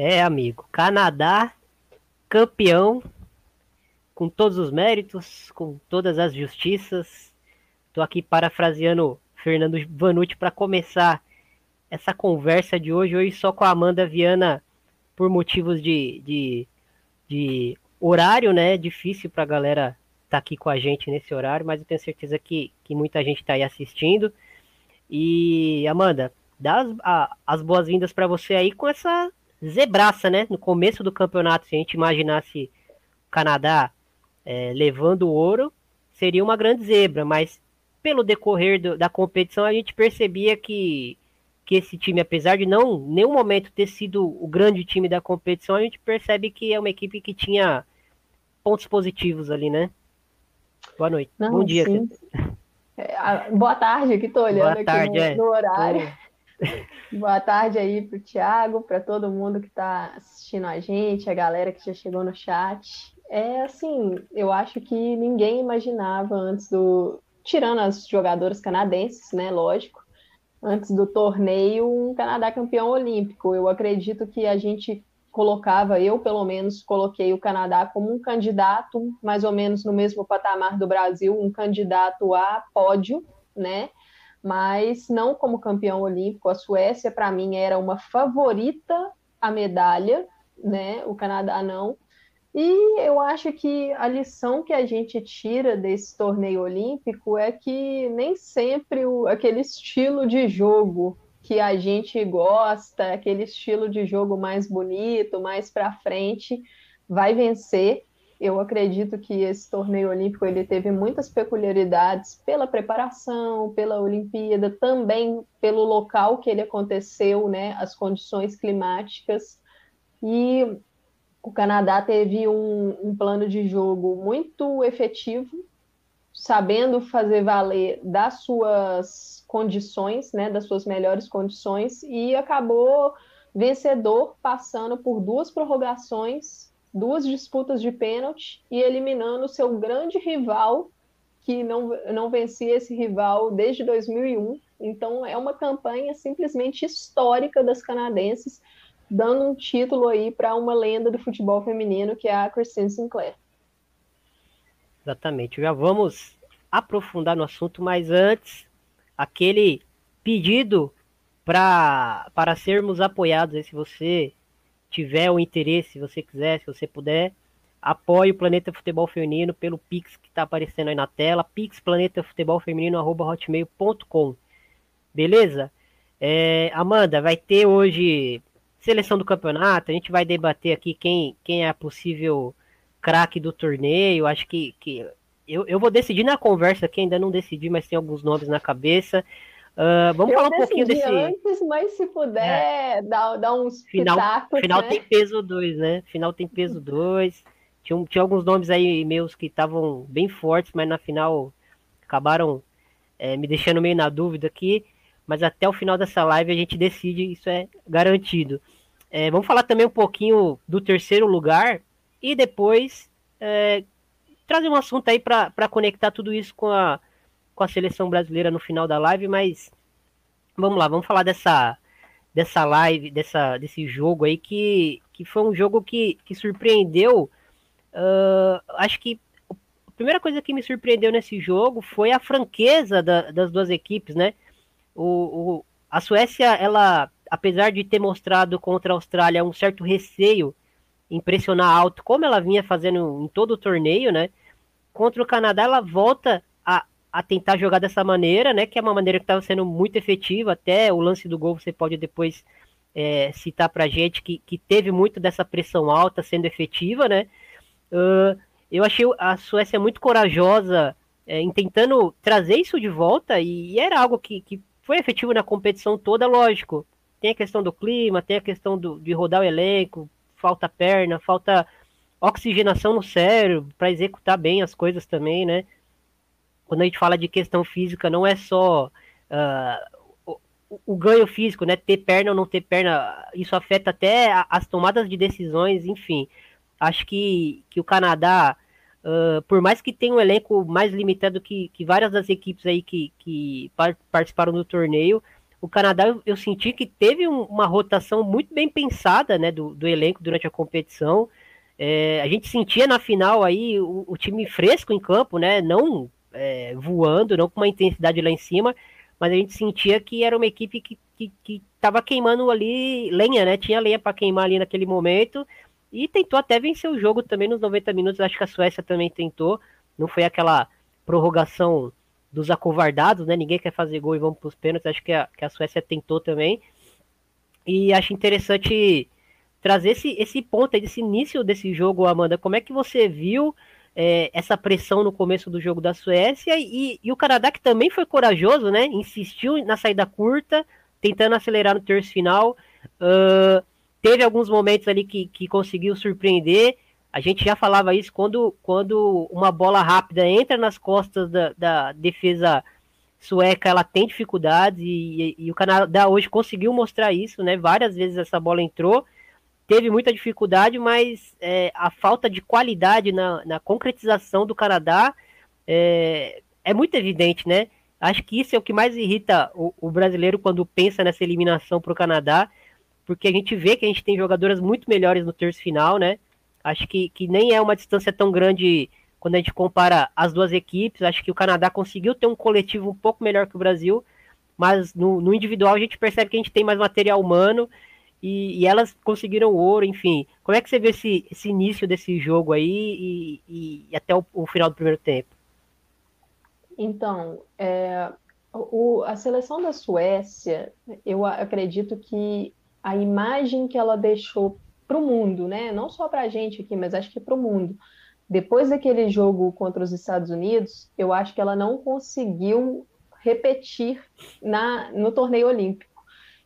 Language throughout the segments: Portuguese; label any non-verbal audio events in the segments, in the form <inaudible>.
É, amigo. Canadá, campeão, com todos os méritos, com todas as justiças. Estou aqui parafraseando Fernando Vanucci para começar essa conversa de hoje. Hoje só com a Amanda Viana por motivos de, de, de horário, né? Difícil para a galera estar tá aqui com a gente nesse horário, mas eu tenho certeza que, que muita gente está aí assistindo. E, Amanda, dá as, as boas-vindas para você aí com essa zebraça, né? No começo do campeonato, se a gente imaginasse o Canadá é, levando o ouro, seria uma grande zebra, mas pelo decorrer do, da competição a gente percebia que, que esse time, apesar de não nenhum momento ter sido o grande time da competição, a gente percebe que é uma equipe que tinha pontos positivos ali, né? Boa noite. Não, Bom dia. É, boa tarde, que estou olhando boa tarde, aqui no, é. no horário. <laughs> Boa tarde aí para o Thiago, para todo mundo que está assistindo a gente, a galera que já chegou no chat. É assim, eu acho que ninguém imaginava antes do. Tirando as jogadoras canadenses, né? Lógico, antes do torneio, um Canadá campeão olímpico. Eu acredito que a gente colocava, eu pelo menos coloquei o Canadá como um candidato, mais ou menos no mesmo patamar do Brasil, um candidato a pódio, né? Mas não como campeão olímpico. A Suécia, para mim, era uma favorita à medalha, né? O Canadá não. E eu acho que a lição que a gente tira desse torneio olímpico é que nem sempre o, aquele estilo de jogo que a gente gosta, aquele estilo de jogo mais bonito, mais para frente, vai vencer. Eu acredito que esse torneio olímpico ele teve muitas peculiaridades pela preparação, pela Olimpíada, também pelo local que ele aconteceu, né, as condições climáticas. E o Canadá teve um, um plano de jogo muito efetivo, sabendo fazer valer das suas condições, né, das suas melhores condições, e acabou vencedor, passando por duas prorrogações duas disputas de pênalti e eliminando seu grande rival, que não, não vencia esse rival desde 2001. Então, é uma campanha simplesmente histórica das canadenses, dando um título aí para uma lenda do futebol feminino, que é a Christine Sinclair. Exatamente. Já vamos aprofundar no assunto, mas antes, aquele pedido para sermos apoiados. Se você tiver o interesse, se você quiser, se você puder, apoie o Planeta Futebol Feminino pelo Pix que está aparecendo aí na tela, pixplanetafutebolfeminino.hotmail.com Beleza? É, Amanda, vai ter hoje seleção do campeonato, a gente vai debater aqui quem, quem é possível craque do torneio, acho que, que eu, eu vou decidir na conversa aqui, ainda não decidi, mas tem alguns nomes na cabeça. Uh, vamos eu falar um pouquinho desse. Antes, mas se puder, é. dar, dar uns final, pitacos, Final né? tem peso 2, né? Final tem peso 2. Tinha, tinha alguns nomes aí meus que estavam bem fortes, mas na final acabaram é, me deixando meio na dúvida aqui. Mas até o final dessa live a gente decide, isso é garantido. É, vamos falar também um pouquinho do terceiro lugar e depois é, trazer um assunto aí para conectar tudo isso com a, com a seleção brasileira no final da live, mas vamos lá, vamos falar dessa dessa live, dessa, desse jogo aí que, que foi um jogo que, que surpreendeu. Uh, acho que a primeira coisa que me surpreendeu nesse jogo foi a franqueza da, das duas equipes, né? O, o, a Suécia, ela, apesar de ter mostrado contra a Austrália um certo receio em pressionar alto, como ela vinha fazendo em todo o torneio, né? Contra o Canadá, ela volta a tentar jogar dessa maneira, né? Que é uma maneira que estava sendo muito efetiva. Até o lance do gol você pode depois é, citar para gente que, que teve muito dessa pressão alta sendo efetiva, né? Uh, eu achei a Suécia muito corajosa é, em tentando trazer isso de volta e, e era algo que, que foi efetivo na competição toda, lógico. Tem a questão do clima, tem a questão do, de rodar o elenco, falta perna, falta oxigenação no cérebro para executar bem as coisas também, né? Quando a gente fala de questão física, não é só uh, o, o, ganho físico, né? Ter perna ou não ter perna, isso afeta até as tomadas de decisões, enfim. Acho que, que o Canadá, uh, por mais que tenha um elenco mais limitado que, que várias das equipes aí que, que participaram do torneio, o Canadá eu, eu senti que teve um, uma rotação muito bem pensada né, do, do elenco durante a competição. É, a gente sentia na final aí o, o time fresco em campo, né? Não é, voando, não com uma intensidade lá em cima, mas a gente sentia que era uma equipe que, que, que tava queimando ali lenha, né? Tinha lenha para queimar ali naquele momento e tentou até vencer o jogo também nos 90 minutos. Acho que a Suécia também tentou. Não foi aquela prorrogação dos acovardados, né? Ninguém quer fazer gol e vamos para os pênaltis. Acho que a, que a Suécia tentou também. E acho interessante trazer esse, esse ponto aí, desse início desse jogo, Amanda. Como é que você viu é, essa pressão no começo do jogo da Suécia e, e, o Canadá, que também foi corajoso, né? Insistiu na saída curta, tentando acelerar no terço final. Uh, teve alguns momentos ali que, que conseguiu surpreender. A gente já falava isso quando, quando uma bola rápida entra nas costas da, da defesa sueca, ela tem dificuldades e, e, e, o Canadá hoje conseguiu mostrar isso, né? Várias vezes essa bola entrou teve muita dificuldade, mas é, a falta de qualidade na, na concretização do Canadá é, é, muito evidente, né? Acho que isso é o que mais irrita o, o brasileiro quando pensa nessa eliminação para o Canadá, porque a gente vê que a gente tem jogadoras muito melhores no terço final, né? Acho que, que nem é uma distância tão grande quando a gente compara as duas equipes. Acho que o Canadá conseguiu ter um coletivo um pouco melhor que o Brasil, mas no, no individual a gente percebe que a gente tem mais material humano e, e, elas conseguiram ouro, enfim. Como é que você vê esse, esse início desse jogo aí e, e até o, o, final do primeiro tempo? Então, é, o, a seleção da Suécia, eu acredito que a imagem que ela deixou para o mundo, né? Não só para a gente aqui, mas acho que para o mundo. Depois daquele jogo contra os Estados Unidos, eu acho que ela não conseguiu repetir na, no torneio olímpico.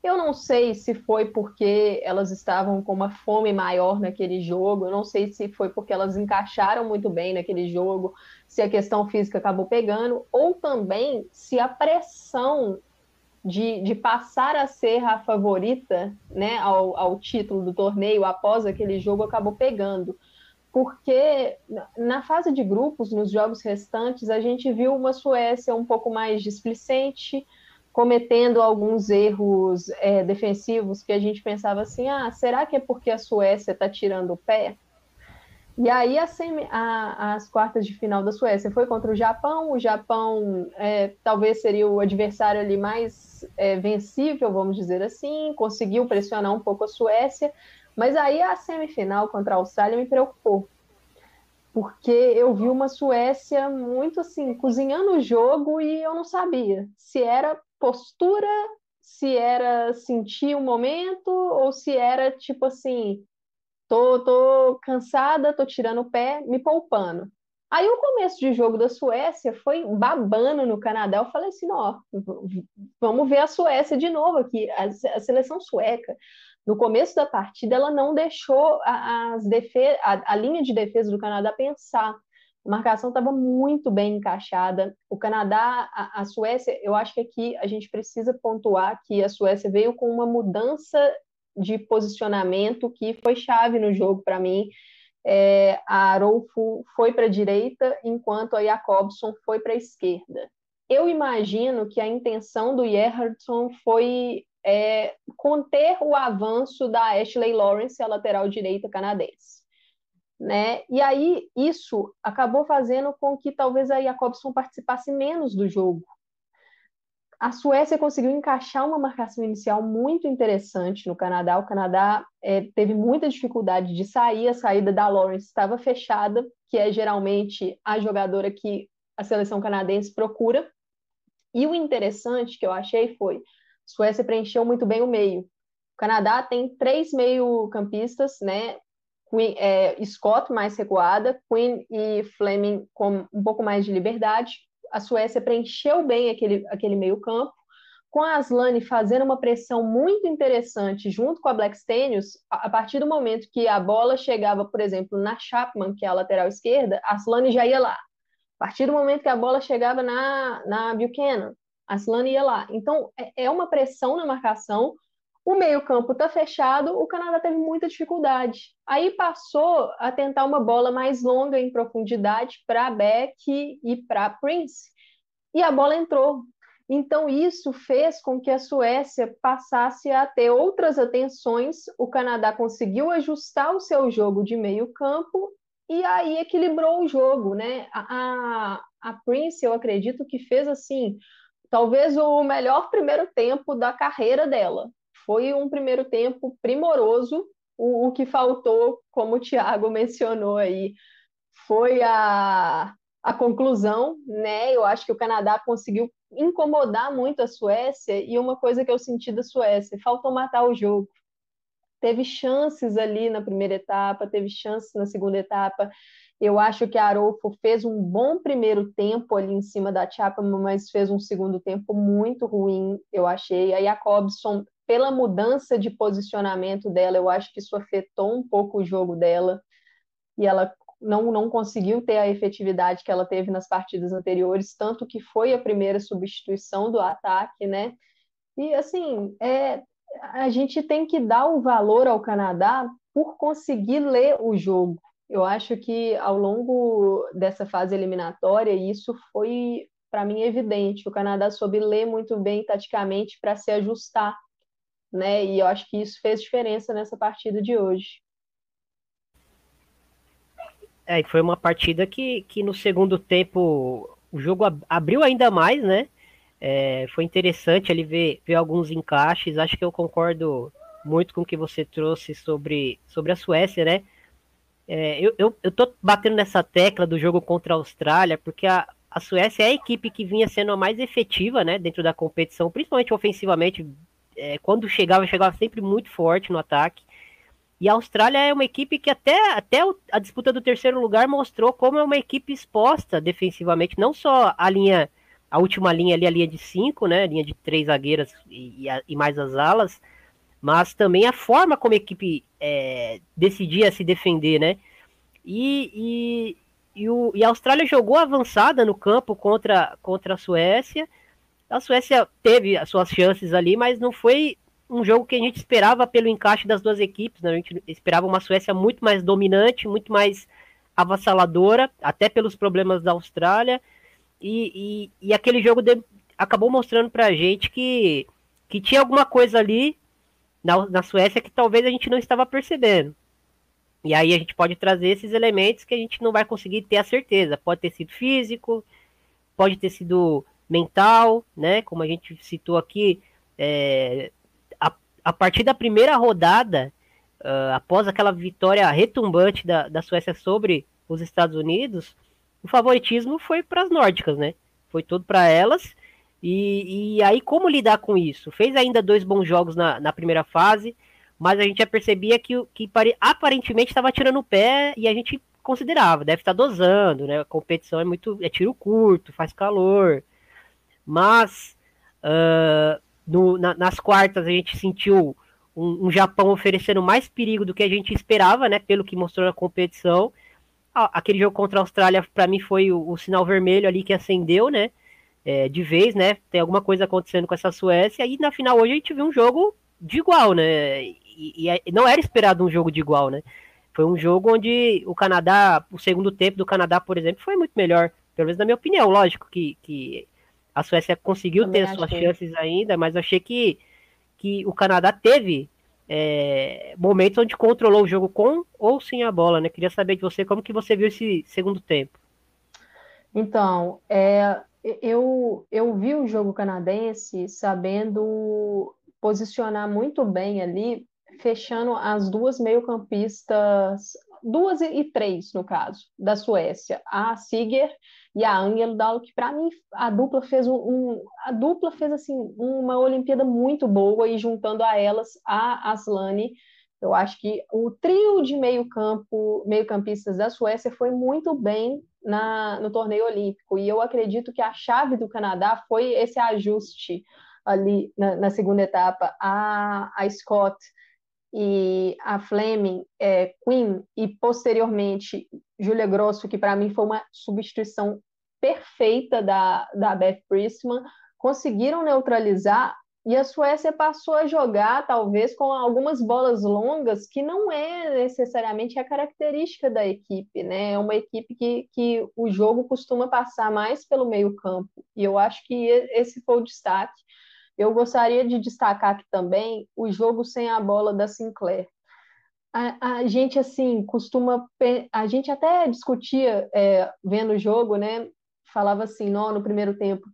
Eu não sei se foi porque elas estavam com uma fome maior naquele jogo, eu não sei se foi porque elas encaixaram muito bem naquele jogo, se a questão física acabou pegando, ou também se a pressão de, de passar a ser a favorita né, ao, ao título do torneio após aquele jogo acabou pegando. Porque na fase de grupos, nos jogos restantes, a gente viu uma Suécia um pouco mais displicente, cometendo alguns erros é, defensivos que a gente pensava assim, ah, será que é porque a Suécia está tirando o pé? E aí a semi, a, as quartas de final da Suécia foi contra o Japão, o Japão é, talvez seria o adversário ali mais é, vencível, vamos dizer assim, conseguiu pressionar um pouco a Suécia, mas aí a semifinal contra a Austrália me preocupou, porque eu vi uma Suécia muito assim, cozinhando o jogo e eu não sabia se era postura, se era sentir o um momento ou se era tipo assim, tô, tô cansada, tô tirando o pé, me poupando. Aí o começo de jogo da Suécia foi babando no Canadá. Eu falei assim, ó, vamos ver a Suécia de novo aqui, a, a seleção sueca. No começo da partida, ela não deixou as defe a, a linha de defesa do Canadá pensar. A marcação estava muito bem encaixada. O Canadá, a, a, Suécia, eu acho que aqui a gente precisa pontuar que a Suécia veio com uma mudança de posicionamento que foi chave no jogo para mim. É, a Arolfo foi para a direita, enquanto a Jacobson foi para a esquerda. Eu imagino que a intenção do Gerhardson foi é, conter o avanço da Ashley Lawrence, a lateral direita canadense né? E aí isso acabou fazendo com que talvez a Jacobson participasse menos do jogo. A Suécia conseguiu encaixar uma marcação inicial muito interessante no Canadá. O Canadá é, teve muita dificuldade de sair, a saída da Lawrence estava fechada, que é geralmente a jogadora que a seleção canadense procura. E o interessante que eu achei foi: a Suécia preencheu muito bem o meio. O Canadá tem três meio-campistas, né? Queen, é, Scott mais recuada, Queen e Fleming com um pouco mais de liberdade. A Suécia preencheu bem aquele, aquele meio campo, com a Aslane fazendo uma pressão muito interessante junto com a Black Stenius, a partir do momento que a bola chegava, por exemplo, na Chapman, que é a lateral esquerda, a Aslane já ia lá. A partir do momento que a bola chegava na, na Buchanan, a Aslane ia lá. Então, é, é uma pressão na marcação o meio-campo está fechado, o Canadá teve muita dificuldade. Aí passou a tentar uma bola mais longa em profundidade para Beck e para Prince. E a bola entrou. Então, isso fez com que a Suécia passasse a ter outras atenções. O Canadá conseguiu ajustar o seu jogo de meio campo e aí equilibrou o jogo, né? A, a, a Prince, eu acredito que fez assim, talvez o melhor primeiro tempo da carreira dela. Foi um primeiro tempo primoroso. O, o que faltou, como o Thiago <laughs> mencionou aí, foi a, a conclusão, né? Eu acho que o Canadá conseguiu incomodar muito a Suécia e uma coisa que eu senti da Suécia, faltou matar o jogo. Teve chances ali na primeira etapa, teve chances na segunda etapa. Eu acho que a Arolfo fez um bom primeiro tempo ali em cima da Chapa, mas fez um segundo tempo muito ruim, eu achei. A Jacobson, pela mudança de posicionamento dela, eu acho que isso afetou um pouco o jogo dela. E ela não, não conseguiu ter a efetividade que ela teve nas partidas anteriores, tanto que foi a primeira substituição do ataque, né? E assim, é, a gente tem que dar o valor ao Canadá por conseguir ler o jogo. Eu acho que ao longo dessa fase eliminatória, isso foi para mim evidente. O Canadá soube ler muito bem taticamente para se ajustar, né? E eu acho que isso fez diferença nessa partida de hoje. É, foi uma partida que, que no segundo tempo o jogo abriu ainda mais, né? É, foi interessante ali ver, ver alguns encaixes. Acho que eu concordo muito com o que você trouxe sobre, sobre a Suécia, né? É, eu, eu, eu tô batendo nessa tecla do jogo contra a Austrália, porque a, a Suécia é a equipe que vinha sendo a mais efetiva, né? Dentro da competição, principalmente ofensivamente. É, quando chegava, chegava sempre muito forte no ataque. E a Austrália é uma equipe que até, até a disputa do terceiro lugar mostrou como é uma equipe exposta defensivamente, não só a linha, a última linha ali, a linha de cinco, né, a linha de três zagueiras e, e, mais as alas, mas também a forma como a equipe é, decidia se defender, né? E, e, e, o, e a Austrália jogou avançada no campo contra, contra a Suécia. A Suécia teve as suas chances ali, mas não foi um jogo que a gente esperava pelo encaixe das duas equipes, né? A gente esperava uma Suécia muito mais dominante, muito mais avassaladora, até pelos problemas da Austrália. E, e, e aquele jogo de, acabou mostrando pra gente que, que tinha alguma coisa ali na, na Suécia que talvez a gente não estava percebendo. E aí a gente pode trazer esses elementos que a gente não vai conseguir ter a certeza. Pode ter sido físico, pode ter sido mental, né? Como a gente citou aqui, é, a partir da primeira rodada, uh, após aquela vitória retumbante da, da Suécia sobre os Estados Unidos, o favoritismo foi para as nórdicas, né? Foi todo para elas. E, e, aí, como lidar com isso? Fez ainda dois bons jogos na, na primeira fase, mas a gente já percebia que, que aparentemente estava tirando o pé e a gente considerava, deve estar dosando, né? A competição é muito. é tiro curto, faz calor. Mas uh, no, na, nas quartas a gente sentiu um, um, Japão oferecendo mais perigo do que a gente esperava, né? Pelo que mostrou na competição. aquele jogo contra a Austrália, para mim, foi o, o, sinal vermelho ali que acendeu, né? É, de vez, né? Tem alguma coisa acontecendo com essa Suécia. E na final hoje a gente viu um jogo de igual, né? E, e não era esperado um jogo de igual, né? Foi um jogo onde o Canadá, o segundo tempo do Canadá, por exemplo, foi muito melhor. Pelo menos na minha opinião, lógico que, que a Suécia conseguiu Também ter suas que... chances ainda, mas achei que, que o Canadá teve é, momentos onde controlou o jogo com ou sem a bola, né? Queria saber de você como que você viu esse segundo tempo. Então, é, eu, eu vi o jogo canadense sabendo posicionar muito bem ali, fechando as duas meio-campistas, duas e três, no caso, da Suécia. A Siger e a Angelo Dalo, que para mim a dupla fez um, um, a dupla fez assim uma Olimpíada muito boa e juntando a elas a Aslane, eu acho que o trio de meio campo, meio campistas da Suécia foi muito bem na, no torneio olímpico e eu acredito que a chave do Canadá foi esse ajuste ali na, na segunda etapa a, a Scott e a Fleming, é, Queen e posteriormente Julia Grosso, que para mim foi uma substituição perfeita da, da Beth Priestman, conseguiram neutralizar e a Suécia passou a jogar, talvez, com algumas bolas longas, que não é necessariamente a característica da equipe, né? É uma equipe que, que o jogo costuma passar mais pelo meio-campo. E eu acho que esse foi o destaque. Eu gostaria de destacar aqui também o jogo sem a bola da Sinclair. A, a gente, assim, costuma. A gente até discutia, é, vendo o jogo, né? Falava assim, não, no primeiro tempo,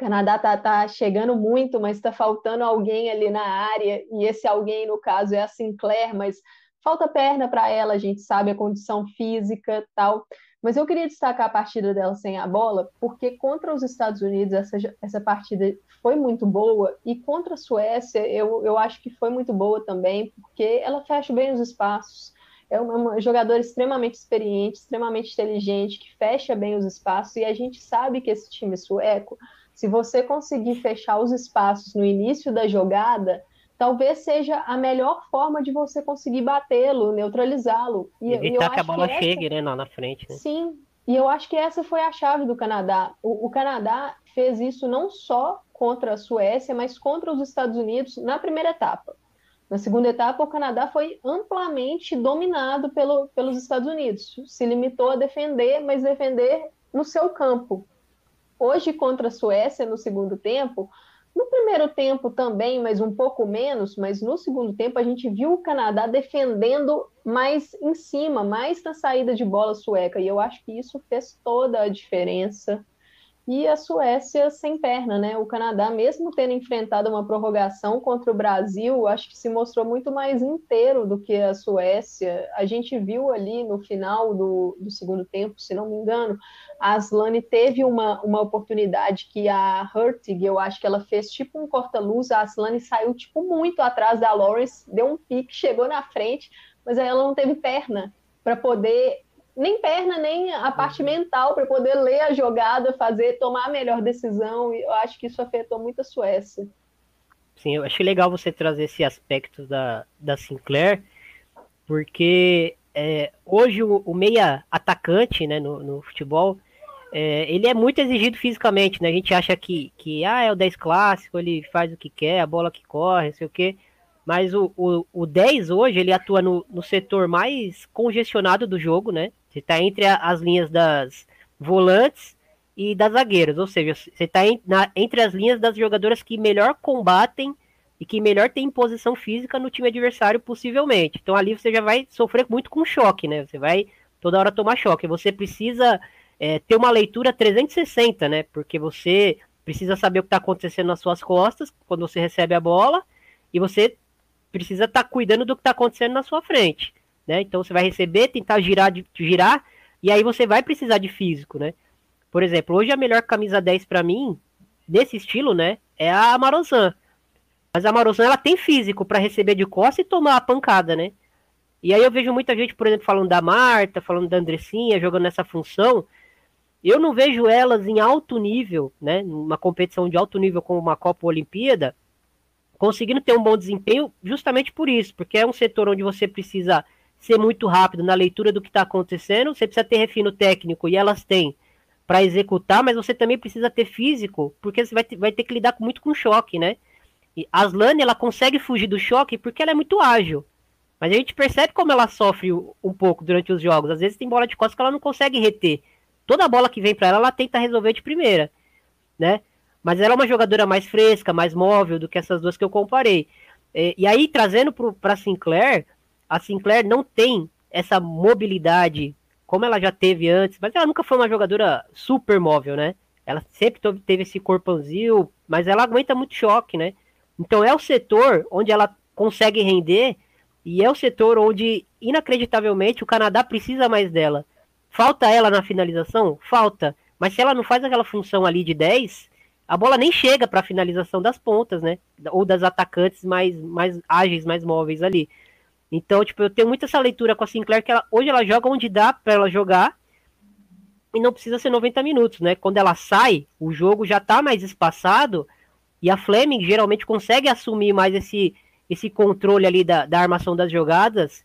Canadá tá, tá chegando muito, mas está faltando alguém ali na área, e esse alguém, no caso, é a Sinclair, mas falta perna para ela, a gente sabe a condição física tal. Mas eu queria destacar a partida dela sem a bola, porque contra os Estados Unidos essa, essa partida foi muito boa, e contra a Suécia eu, eu acho que foi muito boa também, porque ela fecha bem os espaços. É uma, uma jogadora extremamente experiente, extremamente inteligente, que fecha bem os espaços, e a gente sabe que esse time sueco se você conseguir fechar os espaços no início da jogada, talvez seja a melhor forma de você conseguir batê-lo, neutralizá-lo. E Evitar que a bola que chegue, essa... né, lá na frente. Né? Sim, e eu acho que essa foi a chave do Canadá. O, o, Canadá fez isso não só contra a Suécia, mas contra os Estados Unidos na primeira etapa. Na segunda etapa, o Canadá foi amplamente dominado pelo, pelos Estados Unidos. Se limitou a defender, mas defender no seu campo. Hoje, contra a Suécia, no segundo tempo, no primeiro tempo também, mas um pouco menos, mas no segundo tempo a gente viu o Canadá defendendo mais em cima, mais na saída de bola sueca, e eu acho que isso fez toda a diferença e a Suécia sem perna, né? O Canadá, mesmo tendo enfrentado uma prorrogação contra o Brasil, acho que se mostrou muito mais inteiro do que a Suécia. A gente viu ali no final do, do segundo tempo, se não me engano, a Aslane teve uma, uma oportunidade que a Hurtig, eu acho que ela fez tipo um corta-luz, a Aslane saiu tipo muito atrás da Lawrence, deu um pique, chegou na frente, mas aí ela não teve perna para poder nem perna, nem a parte mental para poder ler a jogada, fazer, tomar a melhor decisão. E eu acho que isso afetou muito a Suécia. Sim, eu achei legal você trazer esse aspecto da, da Sinclair, porque é, hoje o, o, meia atacante né, no, no futebol, é, ele é muito exigido fisicamente, né? A gente acha que, que ah, é o 10 clássico, ele faz o que quer, a bola que corre, sei o quê. Mas o, o, o 10 hoje, ele atua no, no setor mais congestionado do jogo, né? Você está entre a, as linhas das volantes e das zagueiras, ou seja, você está entre as linhas das jogadoras que melhor combatem e que melhor tem posição física no time adversário, possivelmente. Então ali você já vai sofrer muito com choque, né? Você vai toda hora tomar choque. Você precisa é, ter uma leitura 360, né? Porque você precisa saber o que está acontecendo nas suas costas quando você recebe a bola e você precisa estar tá cuidando do que está acontecendo na sua frente né? Então você vai receber, tentar girar, girar, e aí você vai precisar de físico, né? Por exemplo, hoje a melhor camisa 10 para mim, desse estilo, né, é a Marozan. Mas a Marozan, ela tem físico para receber de costa e tomar a pancada, né? E aí eu vejo muita gente, por exemplo, falando da Marta, falando da Andressinha, jogando nessa função. Eu não vejo elas em alto nível, né, numa competição de alto nível como uma Copa ou Olimpíada, conseguindo ter um bom desempenho justamente por isso, porque é um setor onde você precisa ser muito rápido na leitura do que está acontecendo, você precisa ter refino técnico e elas têm para executar, mas você também precisa ter físico, porque você vai ter, vai ter que lidar muito com choque, né? E a ela consegue fugir do choque porque ela é muito ágil. Mas a gente percebe como ela sofre um pouco durante os jogos. Às vezes tem bola de costas que ela não consegue reter. Toda bola que vem para ela, ela tenta resolver de primeira, né? Mas ela é uma jogadora mais fresca, mais móvel do que essas duas que eu comparei. E, e aí, trazendo para Sinclair, a Sinclair não tem essa mobilidade como ela já teve antes, mas ela nunca foi uma jogadora super móvel, né? Ela sempre teve esse corpãozinho, mas ela aguenta muito choque, né? Então é o setor onde ela consegue render e é o setor onde, inacreditavelmente, o Canadá precisa mais dela. Falta ela na finalização? Falta. Mas se ela não faz aquela função ali de 10, a bola nem chega para a finalização das pontas, né? Ou das atacantes mais, mais ágeis, mais móveis ali. Então, tipo, eu tenho muito essa leitura com a Sinclair que ela, hoje ela joga onde dá para ela jogar e não precisa ser 90 minutos, né? Quando ela sai, o jogo já tá mais espaçado e a Fleming geralmente consegue assumir mais esse, esse controle ali da, da armação das jogadas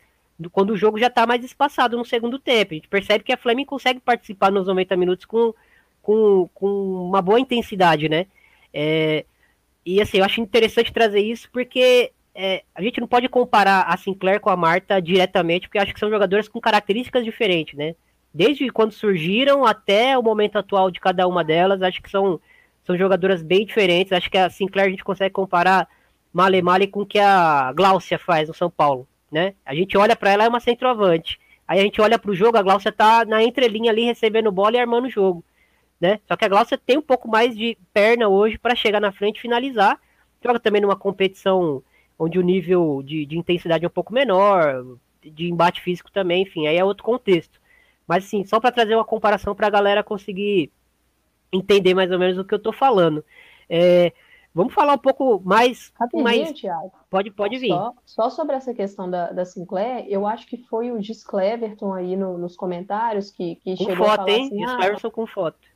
quando o jogo já tá mais espaçado no segundo tempo. A gente percebe que a Fleming consegue participar nos 90 minutos com, com, com uma boa intensidade, né? É, e assim, eu acho interessante trazer isso porque é, a gente não pode comparar a Sinclair com a Marta diretamente, porque acho que são jogadoras com características diferentes, né? Desde quando surgiram até o momento atual de cada uma delas, acho que são, são jogadoras bem diferentes. Acho que a Sinclair a gente consegue comparar male male com o que a Gláucia faz no São Paulo, né? A gente olha para ela é uma centroavante. Aí a gente olha para o jogo, a Gláucia tá na entrelinha ali recebendo bola e armando o jogo, né? Só que a Gláucia tem um pouco mais de perna hoje para chegar na frente e finalizar. Joga também numa competição onde o nível de, de intensidade é um pouco menor, de embate físico também, enfim, aí é outro contexto. Mas assim, só para trazer uma comparação para a galera conseguir entender mais ou menos o que eu estou falando. É, vamos falar um pouco mais. Rapidinho, mais... Thiago. Pode, pode vir. Só, só, sobre essa questão da, da Sinclair, eu acho que foi o Gis Cleverton aí no, nos comentários que, que com chegou foto, a falar hein? assim, ah, Cleverton com foto.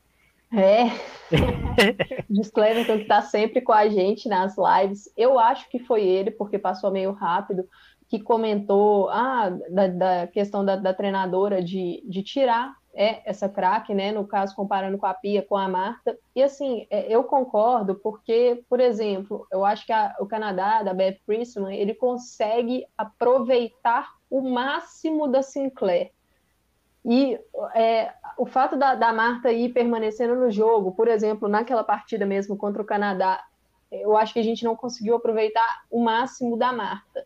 É. <laughs> Cleverton que está sempre com a gente nas lives. Eu acho que foi ele, porque passou meio rápido, que comentou ah, da, da questão da, da, treinadora de, de tirar é, essa craque, né? No caso, comparando com a Pia, com a Marta. E assim, é, eu concordo, porque, por exemplo, eu acho que a, o Canadá, da Beth Priestman, ele consegue aproveitar o máximo da Sinclair. E é, o fato da, da Marta ir permanecendo no jogo, por exemplo, naquela partida mesmo contra o Canadá, eu acho que a gente não conseguiu aproveitar o máximo da Marta.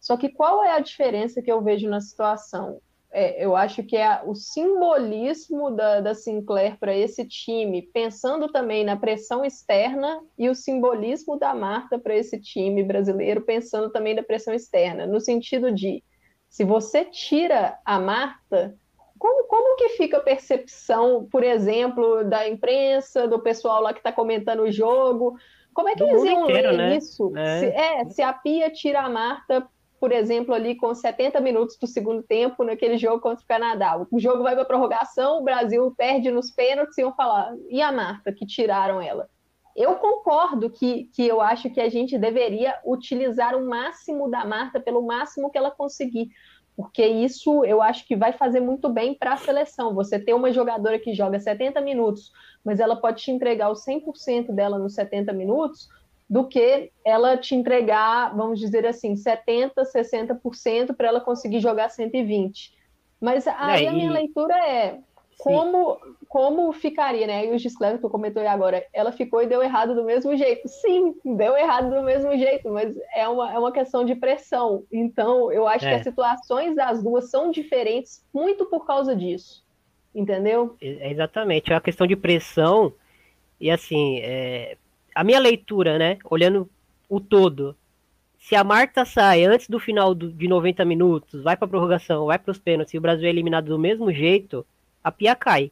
Só que qual é a diferença que eu vejo na situação? É, eu acho que é o simbolismo da, da Sinclair para esse time, pensando também na pressão externa, e o simbolismo da Marta para esse time brasileiro, pensando também na pressão externa, no sentido de se você tira a Marta, como, como que fica a percepção, por exemplo, da imprensa, do pessoal lá que está comentando o jogo? Como é que do eles iam inteiro, ler né? isso? É. Se, é, se a Pia tira a Marta, por exemplo, ali com 70 minutos do segundo tempo naquele jogo contra o Canadá. O jogo vai para prorrogação, o Brasil perde nos pênaltis e iam falar, e a Marta, que tiraram ela? Eu concordo que, que eu acho que a gente deveria utilizar o máximo da Marta pelo máximo que ela conseguir porque isso eu acho que vai fazer muito bem para a seleção. Você ter uma jogadora que joga 70 minutos, mas ela pode te entregar o 100% dela nos 70 minutos, do que ela te entregar, vamos dizer assim, 70, 60% para ela conseguir jogar 120. Mas aí é, a minha leitura é como, como ficaria, né? E o Giscleve, tu comentou aí agora, ela ficou e deu errado do mesmo jeito. Sim, deu errado do mesmo jeito, mas é uma, é uma questão de pressão. Então, eu acho é. que as situações das duas são diferentes muito por causa disso. Entendeu? É, exatamente, é uma questão de pressão. E assim, é... a minha leitura, né? Olhando o todo, se a Marta sai antes do final do, de 90 minutos, vai para prorrogação, vai para os pênaltis e o Brasil é eliminado do mesmo jeito, a pia cai.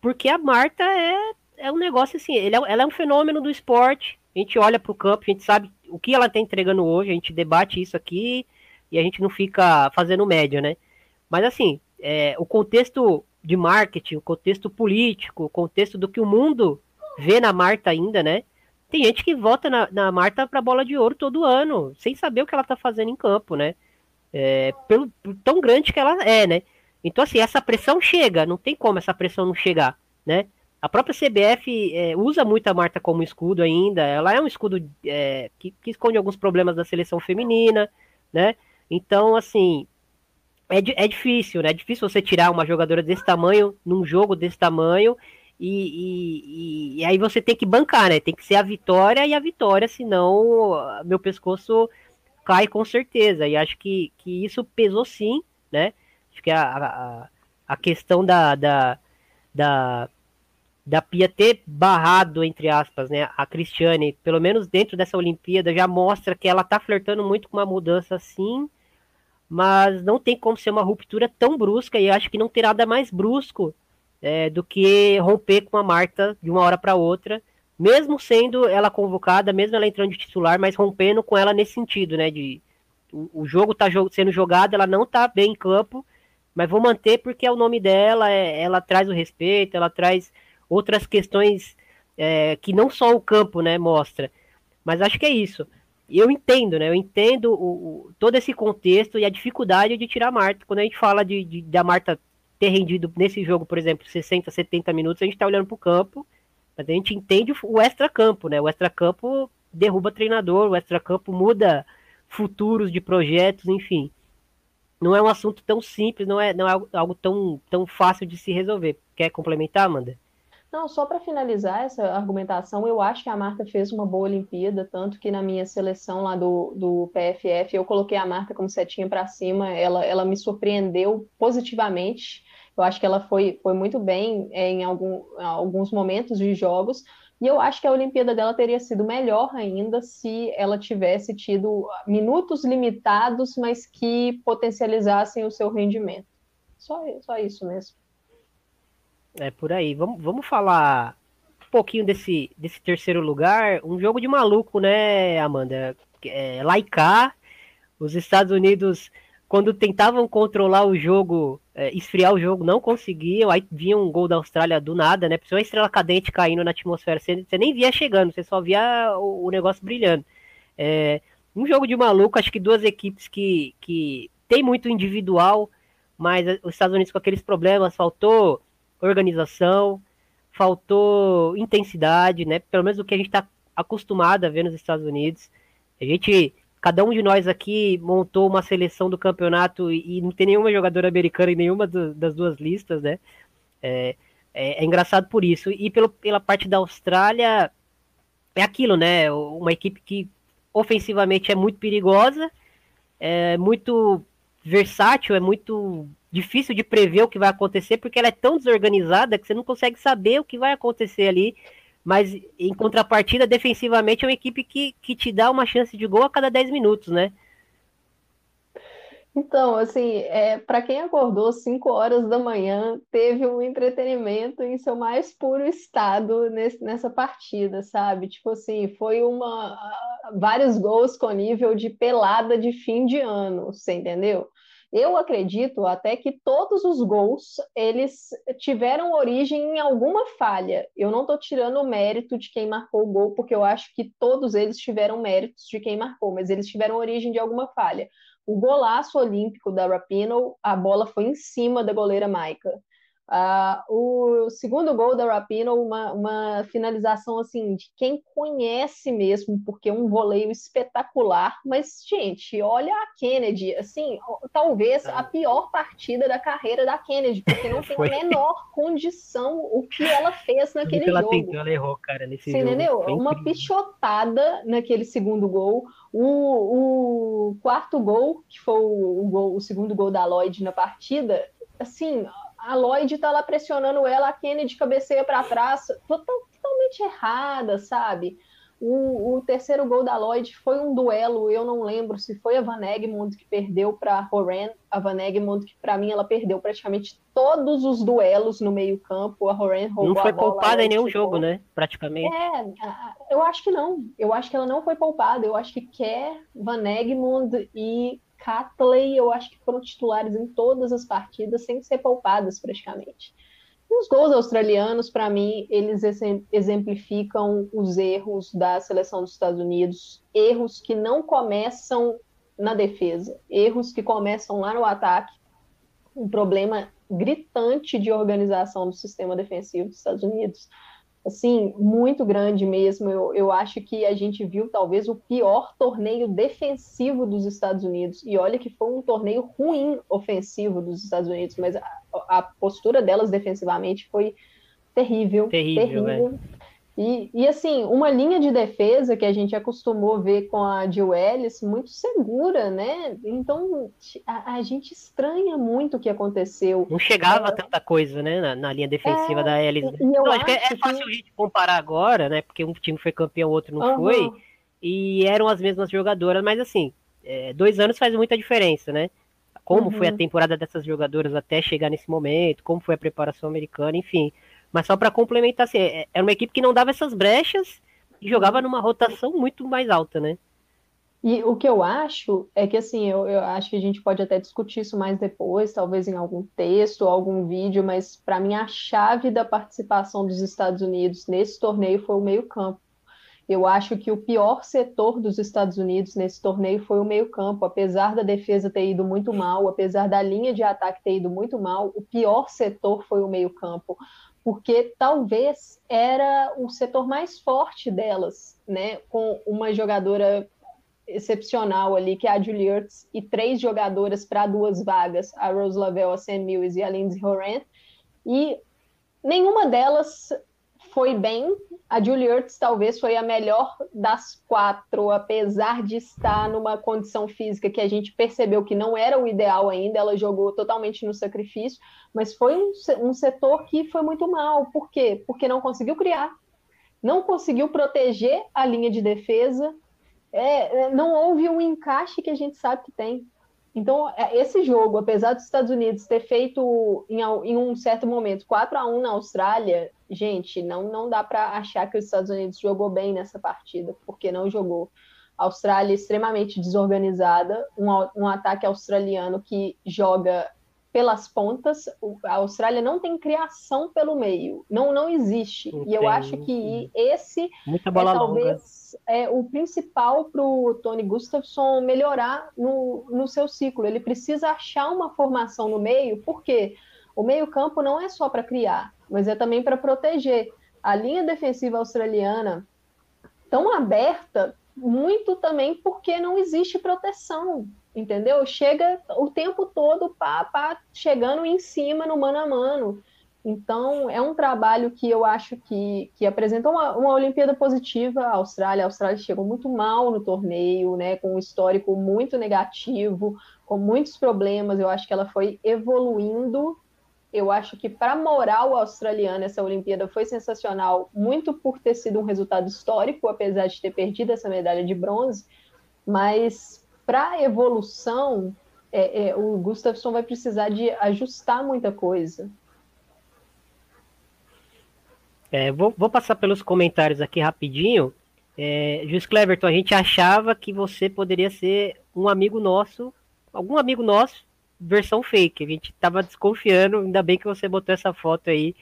Porque a Marta é, é um negócio assim, é, ela é um fenômeno do esporte. A gente olha para o campo, a gente sabe o que ela está entregando hoje, a gente debate isso aqui e a gente não fica fazendo média, né? Mas assim, é, o contexto de marketing, o contexto político, o contexto do que o mundo vê na Marta ainda, né? Tem gente que vota na, na Marta para bola de ouro todo ano, sem saber o que ela está fazendo em campo, né? É, pelo tão grande que ela é, né? Então, assim, essa pressão chega, não tem como essa pressão não chegar, né? A própria CBF é, usa muito a Marta como escudo ainda. Ela é um escudo é, que, que, esconde alguns problemas da seleção feminina, né? Então, assim, é, é difícil, né? É difícil você tirar uma jogadora desse tamanho num jogo desse tamanho e, e, e, aí você tem que bancar, né? Tem que ser a vitória e a vitória, senão meu pescoço cai com certeza. E acho que, que isso pesou sim, né? Acho que a, a, a questão da, da, da, da Pia ter barrado, entre aspas, né, a Cristiane, pelo menos dentro dessa Olimpíada, já mostra que ela tá flertando muito com uma mudança assim, mas não tem como ser uma ruptura tão brusca, e acho que não tem nada mais brusco é, do que romper com a Marta de uma hora para outra, mesmo sendo ela convocada, mesmo ela entrando de titular, mas rompendo com ela nesse sentido, né, de o, o jogo tá sendo jogado, ela não tá bem em campo, mas vou manter porque é o nome dela, é, ela traz o respeito, ela traz outras questões é, que não só o campo né, mostra. Mas acho que é isso. Eu entendo, né? Eu entendo o, o, todo esse contexto e a dificuldade de tirar a Marta. Quando a gente fala de, de da Marta ter rendido nesse jogo, por exemplo, 60, 70 minutos, a gente está olhando para o campo mas a gente entende o extra-campo, né? O extra-campo derruba treinador, o extra-campo muda futuros de projetos, enfim. Não é um assunto tão simples, não é, não é algo, tão, tão fácil de se resolver. Quer complementar, Amanda? Não, só para finalizar essa argumentação, eu acho que a Marta fez uma boa Olimpíada, tanto que na minha seleção lá do, do PFF eu coloquei a Marta como setinha para cima, ela, ela me surpreendeu positivamente. Eu acho que ela foi, foi muito bem é, em algum, alguns momentos de jogos, e eu acho que a Olimpíada dela teria sido melhor ainda se ela tivesse tido minutos limitados, mas que potencializassem o seu rendimento. Só, só isso mesmo. É por aí. Vamos, vamos falar um pouquinho desse, desse terceiro lugar. Um jogo de maluco, né, Amanda? É, os Estados Unidos, quando tentavam controlar o jogo, é, esfriar o jogo, não conseguiam. Aí vinha um gol da Austrália do nada, né? Precisou uma estrela cadente caindo na atmosfera. Você, você nem via chegando, você só via o, o negócio brilhando. É, um jogo de maluco, acho que duas equipes que, que tem muito individual, mas os Estados Unidos com aqueles problemas, faltou organização, faltou intensidade, né? Pelo menos o que a gente está acostumado a ver nos Estados Unidos. A gente, cada um de nós aqui montou uma seleção do campeonato e, e não tem nenhuma jogadora americana em nenhuma do, das duas listas, né? É, é, é, engraçado por isso. E pelo, pela parte da Austrália, é aquilo, né? Uma equipe que ofensivamente é muito perigosa, é muito versátil, é muito difícil de prever o que vai acontecer, porque ela é tão desorganizada que você não consegue saber o que vai acontecer ali. Mas em contrapartida, defensivamente, é uma equipe que, que te dá uma chance de gol a cada 10 minutos, né? Então, assim, é, para quem acordou 5 horas da manhã, teve um entretenimento em seu mais puro estado nesse, nessa partida, sabe? Tipo assim, foi uma vários gols com nível de pelada de fim de ano, você entendeu? Eu acredito até que todos os gols eles tiveram origem em alguma falha. Eu não estou tirando o mérito de quem marcou o gol, porque eu acho que todos eles tiveram méritos de quem marcou, mas eles tiveram origem de alguma falha. O golaço olímpico da Rapinoe, a bola foi em cima da goleira Maika. Uh, o segundo gol da Rapino, uma, uma finalização assim de quem conhece mesmo, porque é um voleio espetacular. Mas, gente, olha a Kennedy, assim, talvez a pior partida da carreira da Kennedy, porque não <laughs> tem a menor condição o que ela fez naquele ela jogo. Tentou, ela errou, cara, nesse Você jogo. entendeu? Uma pichotada naquele segundo gol. O, o quarto gol, que foi o, o, gol, o segundo gol da Lloyd na partida, assim, a Lloyd tá lá pressionando ela, a Kennedy cabeceia para trás, totalmente errada, sabe? O, o, terceiro gol da Lloyd foi um duelo, eu não lembro se foi a Van Egmond que perdeu para Horan, a Van Egmond que para mim ela perdeu praticamente todos os duelos no meio campo, a Horan roubou Não foi poupada em nenhum jogo, né? Praticamente. É, eu acho que não, eu acho que ela não foi poupada, eu acho que quer Van Egmond e Catley, eu acho que foram titulares em todas as partidas, sem ser poupadas praticamente. E os gols australianos, para mim, eles exemplificam os erros da seleção dos Estados Unidos, erros que não começam na defesa, erros que começam lá no ataque, um problema gritante de organização do sistema defensivo dos Estados Unidos assim, muito grande mesmo. Eu, eu acho que a gente viu talvez o pior torneio defensivo dos Estados Unidos. E olha que foi um torneio ruim ofensivo dos Estados Unidos, mas a, a postura delas defensivamente foi terrível. Terrível, terrível. E, e, assim, uma linha de defesa que a gente acostumou ver com a Jill Ellis muito segura, né? Então a, a gente estranha muito o que aconteceu. Não chegava é, tanta coisa, né, na, na linha defensiva é, da Ellis. Não, acho que é, é fácil que... a gente comparar agora, né? Porque um time foi campeão, outro não uhum. foi. E eram as mesmas jogadoras, mas assim, é, dois anos faz muita diferença, né? Como uhum. foi a uhum. temporada dessas jogadoras até chegar nesse momento, como foi a preparação americana, enfim. Mas só para complementar, assim, é, era uma equipe que não dava essas brechas e jogava numa rotação muito mais alta, né? E o que eu acho é que, assim, eu, eu acho que a gente pode até discutir isso mais depois, talvez em algum texto, algum vídeo, mas para mim a chave da participação dos Estados Unidos nesse torneio foi o meio-campo. Eu acho que o pior setor dos Estados Unidos nesse torneio foi o meio-campo. Apesar da defesa ter ido muito mal, apesar da linha de ataque ter ido muito mal, o pior setor foi o meio-campo porque talvez era o setor mais forte delas, né? Com uma jogadora excepcional ali, que é a Julie Ertz, e três jogadoras para duas vagas, a Rose Lavelle, a Sam Mills e a Lindsay Horan, e nenhuma delas foi bem. A Julie Ertz talvez foi a melhor das quatro, apesar de estar numa condição física que a gente percebeu que não era o ideal ainda, ela jogou totalmente no sacrifício, mas foi um, setor que foi muito mal. Por quê? Porque não conseguiu criar, não conseguiu proteger a linha de defesa, é, é, não houve um encaixe que a gente sabe que tem. Então, é, esse jogo, apesar dos Estados Unidos ter feito em, em um certo momento 4 a 1 na Austrália, gente, não, não dá para achar que os Estados Unidos jogou bem nessa partida, porque não jogou. A Austrália extremamente desorganizada, um, um ataque australiano que joga pelas pontas. A Austrália não tem criação pelo meio, não não existe. e eu acho que esse é talvez é, o principal para o Tony Gustafsson melhorar no, no seu ciclo. Ele precisa achar uma formação no meio, porque o meio-campo não é só para criar, mas é também para proteger. A linha defensiva australiana tão aberta muito também porque não existe proteção entendeu? Chega o tempo todo pá, pá, chegando em cima no mano a mano. Então, é um trabalho que eu acho que, que apresenta uma, uma Olimpíada positiva à Austrália. A Austrália chegou muito mal no torneio, né, com um histórico muito negativo, com muitos problemas. Eu acho que ela foi evoluindo. Eu acho que, para a moral australiana, essa Olimpíada foi sensacional, muito por ter sido um resultado histórico, apesar de ter perdido essa medalha de bronze. Mas para evolução, é, é, o Gustafsson vai precisar de ajustar muita coisa. É, vou, vou, passar pelos comentários aqui rapidinho. É, Juiz Cleverton, a gente achava que você poderia ser um amigo nosso, algum amigo nosso, versão fake. A gente estava desconfiando, ainda bem que você botou essa foto aí.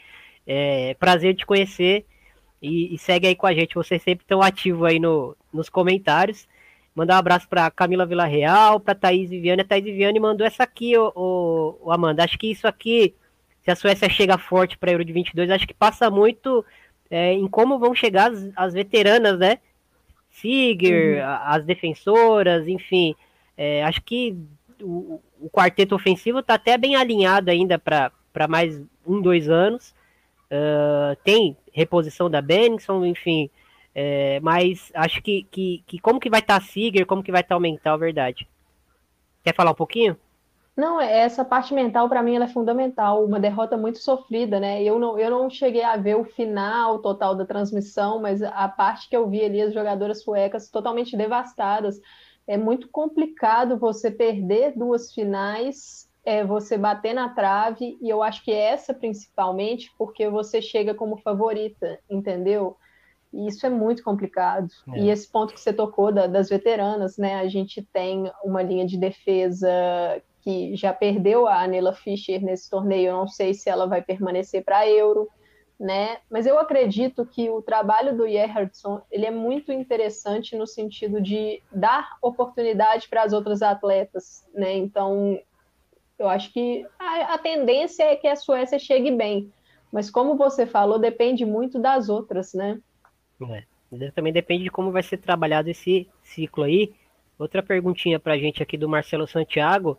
É, prazer te conhecer e, e, segue aí com a gente. Você sempre tão ativo aí no, nos comentários. Mandar um abraço para Camila Villarreal, para Thaís Viviane. A Thaís Viviane mandou essa aqui, o, o, o, Amanda. Acho que isso aqui, se a Suécia chega forte para Euro de 22, acho que passa muito é, em como vão chegar as, as veteranas, né? Siger, uhum. as defensoras, enfim. É, acho que o, o, quarteto ofensivo está até bem alinhado ainda para mais um, dois anos. Uh, tem reposição da Benson, enfim. É, mas acho que, que, que, como que vai estar tá a como que vai estar tá o mental, verdade. Quer falar um pouquinho? Não, é, essa parte mental para mim ela é fundamental. Uma derrota muito sofrida, né? Eu não, eu não cheguei a ver o final total da transmissão, mas a parte que eu vi ali, as jogadoras suecas totalmente devastadas. É muito complicado você perder duas finais, é, você bater na trave, e eu acho que essa principalmente porque você chega como favorita, entendeu? E isso é muito complicado. É. E esse ponto que você tocou da, das veteranas, né? A gente tem uma linha de defesa que já perdeu a Anela Fischer nesse torneio. Eu não sei se ela vai permanecer para a Euro, né? Mas eu acredito que o trabalho do Gerhardson ele é muito interessante no sentido de dar oportunidade para as outras atletas, né? Então, eu acho que a, a tendência é que a Suécia chegue bem. Mas como você falou, depende muito das outras, né? É. Também depende de como vai ser trabalhado esse ciclo aí. Outra perguntinha pra gente aqui do Marcelo Santiago.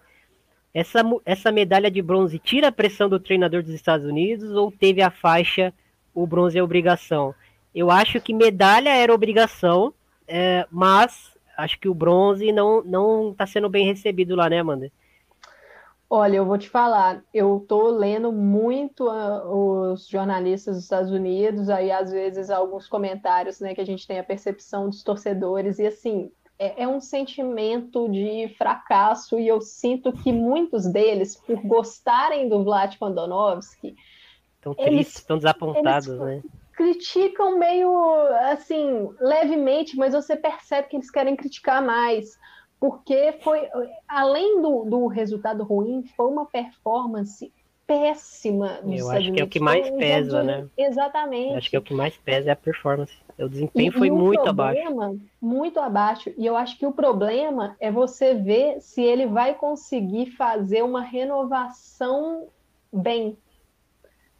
Essa, essa medalha de bronze tira a pressão do treinador dos Estados Unidos ou teve a faixa o bronze é obrigação? Eu acho que medalha era obrigação, é, mas acho que o bronze não não está sendo bem recebido lá, né, Amanda? Olha, eu vou te falar, eu estou lendo muito uh, os jornalistas dos Estados Unidos, aí às vezes alguns comentários, né, que a gente tem a percepção dos torcedores, e assim, é, é um sentimento de fracasso, e eu sinto que muitos deles, por gostarem do Vlad Kondonovski, estão tristes, estão desapontados, eles, né? Criticam meio assim, levemente, mas você percebe que eles querem criticar mais porque foi, além do, do resultado ruim, foi uma performance péssima. Eu acho que é o que mais pesa, né? Exatamente. Eu acho que é o que mais pesa é a performance. O desempenho e, foi muito problema, abaixo. Muito abaixo. E eu acho que o problema é você ver se ele vai conseguir fazer uma renovação bem.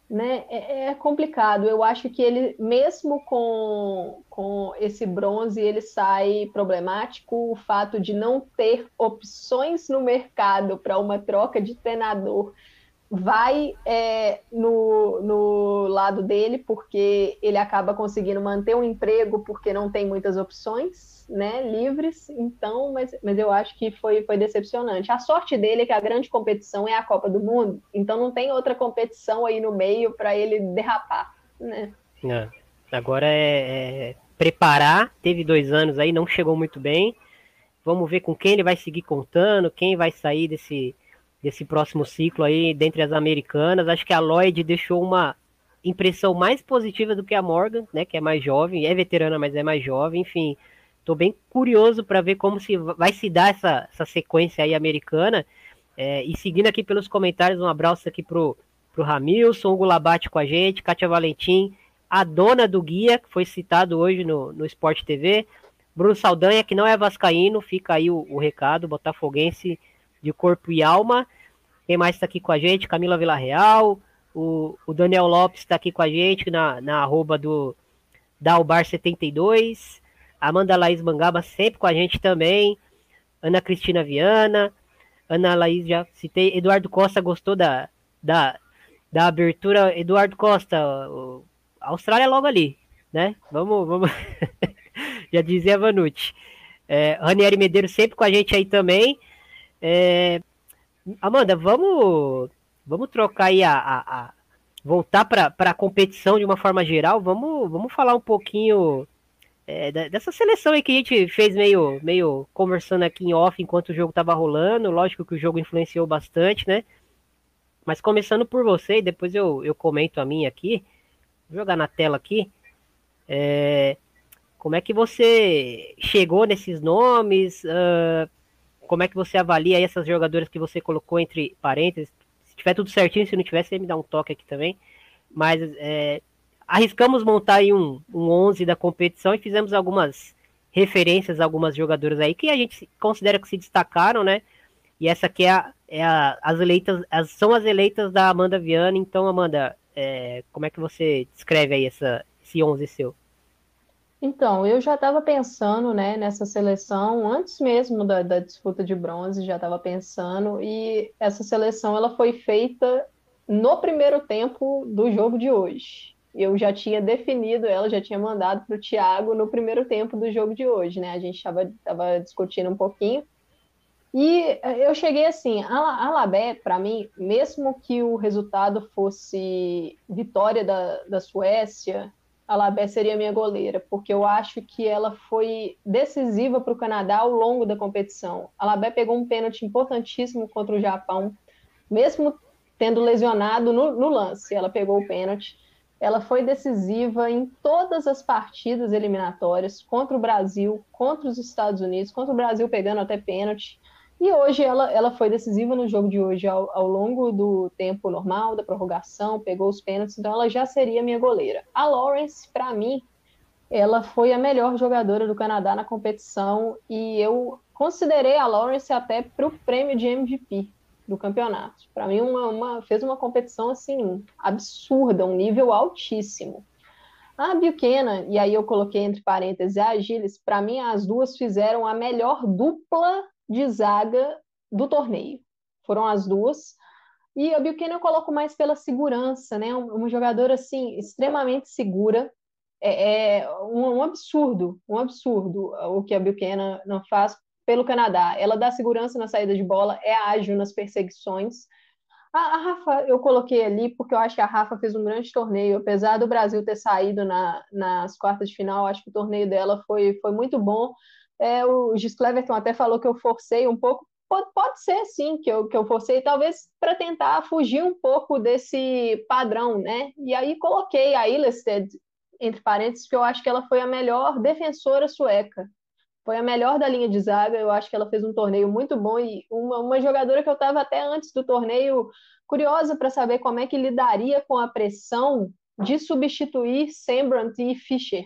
Né? É, é, complicado. Eu acho que ele, mesmo com, com esse bronze, ele sai problemático. O fato de não ter opções no mercado para uma troca de treinador vai é, no, no lado dele, porque ele acaba conseguindo manter um emprego porque não tem muitas opções né, livres. Então, mas, mas eu acho que foi, foi decepcionante. A sorte dele é que a grande competição é a Copa do Mundo, então não tem outra competição aí no meio para ele derrapar. Né? É. Agora é, é preparar. Teve dois anos aí, não chegou muito bem. Vamos ver com quem ele vai seguir contando, quem vai sair desse desse próximo ciclo aí dentre as americanas. Acho que a Lloyd deixou uma impressão mais positiva do que a Morgan, né, que é mais jovem, é veterana, mas é mais jovem, enfim. Tô bem curioso para ver como se vai se dar essa, essa sequência aí americana. É, e seguindo aqui pelos comentários, um abraço aqui pro, pro Ramilson, Hugo Labate com a gente, Kátia Valentim, a dona do guia, que foi citado hoje no, no Sport TV, Bruno Saldanha, que não é vascaíno, fica aí o, o recado, botafoguense de corpo e alma. Quem mais está aqui com a gente? Camila Villarreal. O, o Daniel Lopes está aqui com a gente na, na arroba do Dalbar72. Amanda Laís Mangaba sempre com a gente também. Ana Cristina Viana. Ana Laís já citei. Eduardo Costa gostou da, da, da abertura. Eduardo Costa, Austrália é logo ali, né? Vamos, vamos. <laughs> já dizia Vanucci. É, Ranieri Medeiros sempre com a gente aí também. É, Amanda, vamos, vamos trocar aí a, a, a voltar para a competição de uma forma geral. Vamos, vamos falar um pouquinho é, dessa seleção aí que a gente fez meio, meio conversando aqui em off enquanto o jogo estava rolando. Lógico que o jogo influenciou bastante, né? Mas começando por você, e depois eu, eu comento a minha aqui. Vou jogar na tela aqui. É, como é que você chegou nesses nomes? Uh, como é que você avalia essas jogadoras que você colocou entre parênteses? Se tiver tudo certinho, se não tiver, você me dá um toque aqui também. Mas é, arriscamos montar aí um, um 11 da competição e fizemos algumas referências a algumas jogadoras aí que a gente considera que se destacaram, né? E essa aqui é, a, é a, as eleitas, as, são as eleitas da Amanda Viana. Então, Amanda, é, como é que você descreve aí essa, esse 11 seu? Então, eu já estava pensando, né, nessa seleção antes mesmo da, da disputa de bronze, já estava pensando, e essa seleção ela foi feita no primeiro tempo do jogo de hoje. Eu já tinha definido ela, já tinha mandado para o Thiago no primeiro tempo do jogo de hoje, né? A gente estava discutindo um pouquinho. E eu cheguei assim, a, a Labé, para mim, mesmo que o resultado fosse vitória da, da Suécia, a Labé seria minha goleira, porque eu acho que ela foi decisiva para o Canadá ao longo da competição. A Labé pegou um pênalti importantíssimo contra o Japão, mesmo tendo lesionado no, no lance, ela pegou o pênalti. Ela foi decisiva em todas as partidas eliminatórias contra o Brasil, contra os Estados Unidos, contra o Brasil pegando até pênalti. E hoje ela, ela foi decisiva no jogo de hoje, ao, ao, longo do tempo normal, da prorrogação, pegou os pênaltis, então ela já seria minha goleira. A Lawrence, para mim, ela foi a melhor jogadora do Canadá na competição e eu considerei a Lawrence até para o prêmio de MVP do campeonato. Para mim, uma, uma, fez uma competição assim absurda, um nível altíssimo. A Buchanan, e aí eu coloquei entre parênteses a Agiles, para mim as duas fizeram a melhor dupla de zaga do torneio. Foram as duas. E a Buchanan eu coloco mais pela segurança, né? Uma jogadora assim extremamente segura. É, é um, um, absurdo, um absurdo o que a Buchanan não faz pelo Canadá. Ela dá segurança na saída de bola, é ágil nas perseguições. A, a, Rafa eu coloquei ali porque eu acho que a Rafa fez um grande torneio, apesar do Brasil ter saído na, nas quartas de final, acho que o torneio dela foi, foi muito bom. É, o Gis Cleverton até falou que eu forcei um pouco. Pode, pode ser, sim, que eu, que eu forcei, talvez para tentar fugir um pouco desse padrão, né? E aí coloquei a Illested, entre parênteses, porque eu acho que ela foi a melhor defensora sueca. Foi a melhor da linha de zaga, eu acho que ela fez um torneio muito bom e uma, uma jogadora que eu estava até antes do torneio curiosa para saber como é que lidaria com a pressão de substituir Sembrant e Fischer.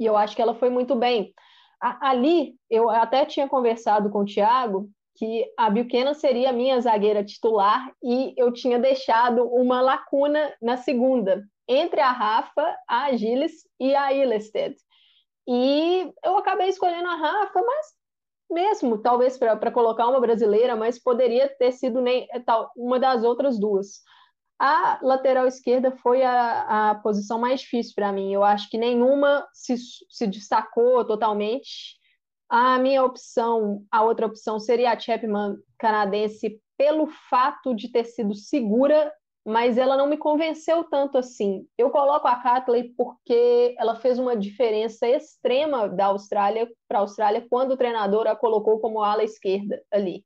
E eu acho que ela foi muito bem ali eu até tinha conversado com o Thiago que a Buchanan seria a minha zagueira titular e eu tinha deixado uma lacuna na segunda, entre a Rafa, a Gilles e a Illested. E eu acabei escolhendo a Rafa, mas mesmo, talvez para colocar uma brasileira, mas poderia ter sido nem, tal, uma das outras duas. A lateral esquerda foi a, a posição mais difícil para mim. Eu acho que nenhuma se, se destacou totalmente. A minha opção, a outra opção seria a Chapman canadense pelo fato de ter sido segura, mas ela não me convenceu tanto assim. Eu coloco a Catley porque ela fez uma diferença extrema da Austrália para a Austrália quando o treinador a colocou como ala esquerda ali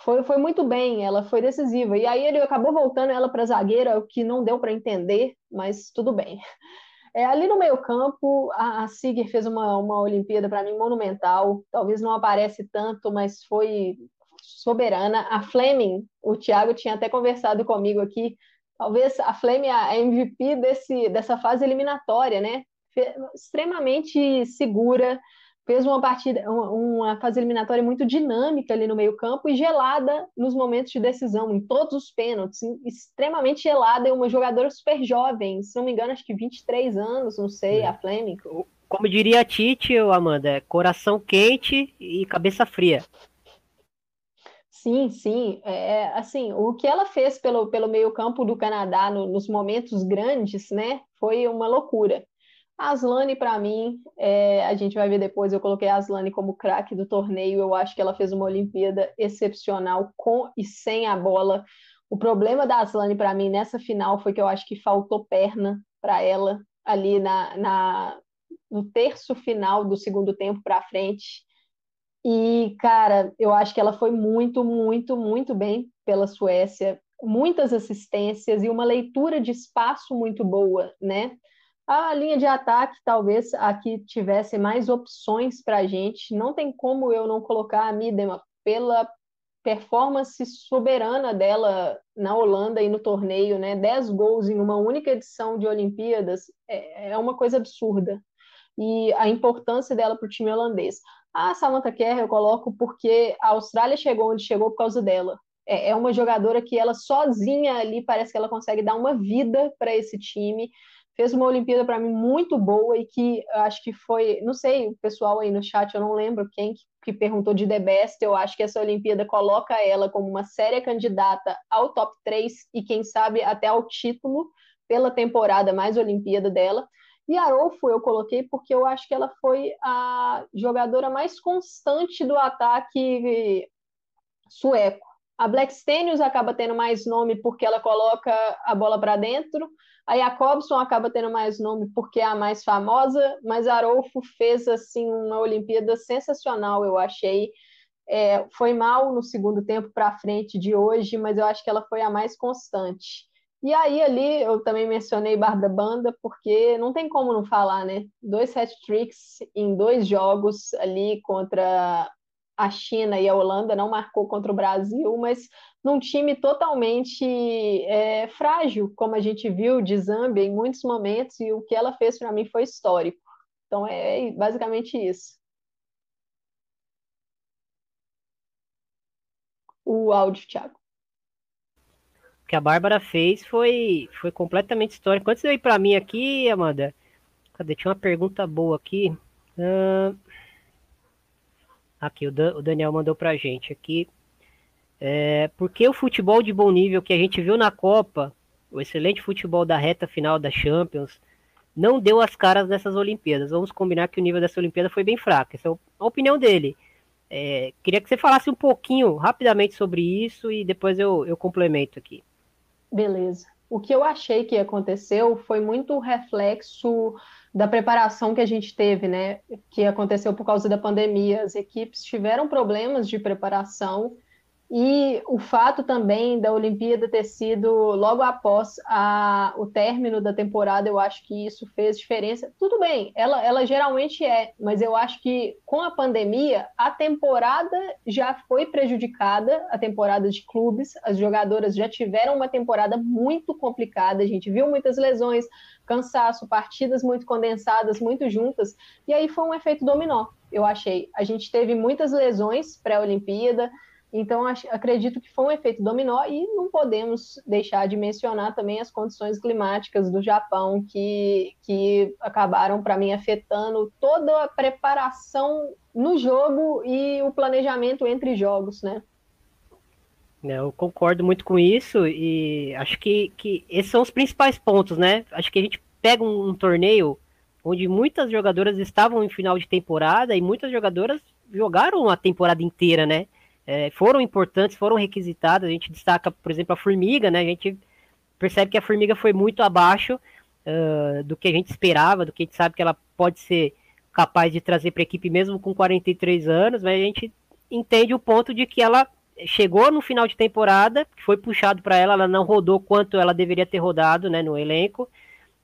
foi, foi muito bem, ela foi decisiva. E aí ele acabou voltando ela para zagueira, o que não deu para entender, mas tudo bem. <laughs> É, ali no meio-campo, a, a Siger fez uma, uma Olimpíada para mim monumental. Talvez não aparece tanto, mas foi soberana. A Fleming, o Thiago tinha até conversado comigo aqui. Talvez a Fleming a MVP desse, dessa fase eliminatória, né? Extremamente segura, fez uma partida, uma fase eliminatória muito dinâmica ali no meio-campo e gelada nos momentos de decisão, em todos os pênaltis, extremamente gelada, e uma jogadora super jovem, se não me engano, acho que 23 anos, não sei, é. a Fleming. Como diria a Tite, Amanda, é coração quente e cabeça fria. Sim, sim. É, assim, o que ela fez pelo, pelo meio-campo do Canadá no, nos momentos grandes, né, foi uma loucura. Aslane, para mim, é, a gente vai ver depois, eu coloquei a Aslane como craque do torneio. Eu acho que ela fez uma Olimpíada excepcional com e sem a bola. O problema da Aslane, para mim, nessa final foi que eu acho que faltou perna para ela ali na, na, no terço final do segundo tempo para frente. E, cara, eu acho que ela foi muito, muito, muito bem pela Suécia. Muitas assistências e uma leitura de espaço muito boa, né? A linha de ataque, talvez aqui tivesse mais opções para a gente. Não tem como eu não colocar a Midema pela performance soberana dela na Holanda e no torneio, né? Dez gols em uma única edição de Olimpíadas é, é uma coisa absurda. E a importância dela para o time holandês. A Samantha Kerr eu coloco porque a Austrália chegou onde chegou por causa dela. É, é uma jogadora que ela sozinha ali parece que ela consegue dar uma vida para esse time fez uma Olimpíada para mim muito boa e que acho que foi, não sei, o pessoal aí no chat, eu não lembro quem que perguntou de The Best, eu acho que essa Olimpíada coloca ela como uma séria candidata ao top 3 e quem sabe até ao título pela temporada mais Olimpíada dela. E Arolfo eu coloquei porque eu acho que ela foi a jogadora mais constante do ataque sueco. A Black Stenius acaba tendo mais nome porque ela coloca a bola para dentro, a Jacobson acaba tendo mais nome porque é a mais famosa, mas Arolfo fez assim uma Olimpíada sensacional, eu achei. É, foi mal no segundo tempo para frente de hoje, mas eu acho que ela foi a mais constante. E aí ali eu também mencionei Barda Banda, porque não tem como não falar, né? Dois hat-tricks em dois jogos ali contra a China e a Holanda, não marcou contra o Brasil, mas num time totalmente é, frágil, como a gente viu de Zâmbia em muitos momentos, e o que ela fez para mim foi histórico. Então é basicamente isso. O áudio, Thiago. O que a Bárbara fez foi, foi completamente histórico. Antes de ir para mim aqui, Amanda, cadê? Tinha uma pergunta boa aqui. Uh... Aqui, o, Dan, o Daniel mandou pra gente aqui. É, porque o futebol de bom nível que a gente viu na Copa, o excelente futebol da reta final da Champions, não deu as caras nessas Olimpíadas. Vamos combinar que o nível dessa Olimpíada foi bem fraco. Essa é a opinião dele. É, queria que você falasse um pouquinho, rapidamente, sobre isso e depois eu, eu complemento aqui. Beleza. O que eu achei que aconteceu foi muito reflexo da preparação que a gente teve, né? Que aconteceu por causa da pandemia. As equipes tiveram problemas de preparação e o fato também da Olimpíada ter sido logo após a, o término da temporada, eu acho que isso fez diferença. Tudo bem, ela, ela geralmente é, mas eu acho que com a pandemia, a temporada já foi prejudicada a temporada de clubes, as jogadoras já tiveram uma temporada muito complicada, a gente viu muitas lesões, cansaço, partidas muito condensadas, muito juntas, e aí foi um efeito dominó, eu achei. A gente teve muitas lesões pré-Olimpíada Então, acredito que foi um efeito dominó e não podemos deixar de mencionar também as condições climáticas do Japão, que, que acabaram, para mim, afetando toda a preparação no jogo e o planejamento entre jogos, né? É, eu concordo muito com isso e acho que, que esses são os principais pontos, né? Acho que a gente pega um, um torneio onde muitas jogadoras estavam em final de temporada e muitas jogadoras jogaram a temporada inteira, né? É, foram importantes, foram requisitadas. A gente destaca, por exemplo, a Formiga, né? A gente percebe que a Formiga foi muito abaixo uh, do que a gente esperava, do que a gente sabe que ela pode ser capaz de trazer para a equipe mesmo com 43 anos, mas a gente entende o ponto de que ela chegou no final de temporada, foi puxado para ela, ela não rodou quanto ela deveria ter rodado né, no elenco.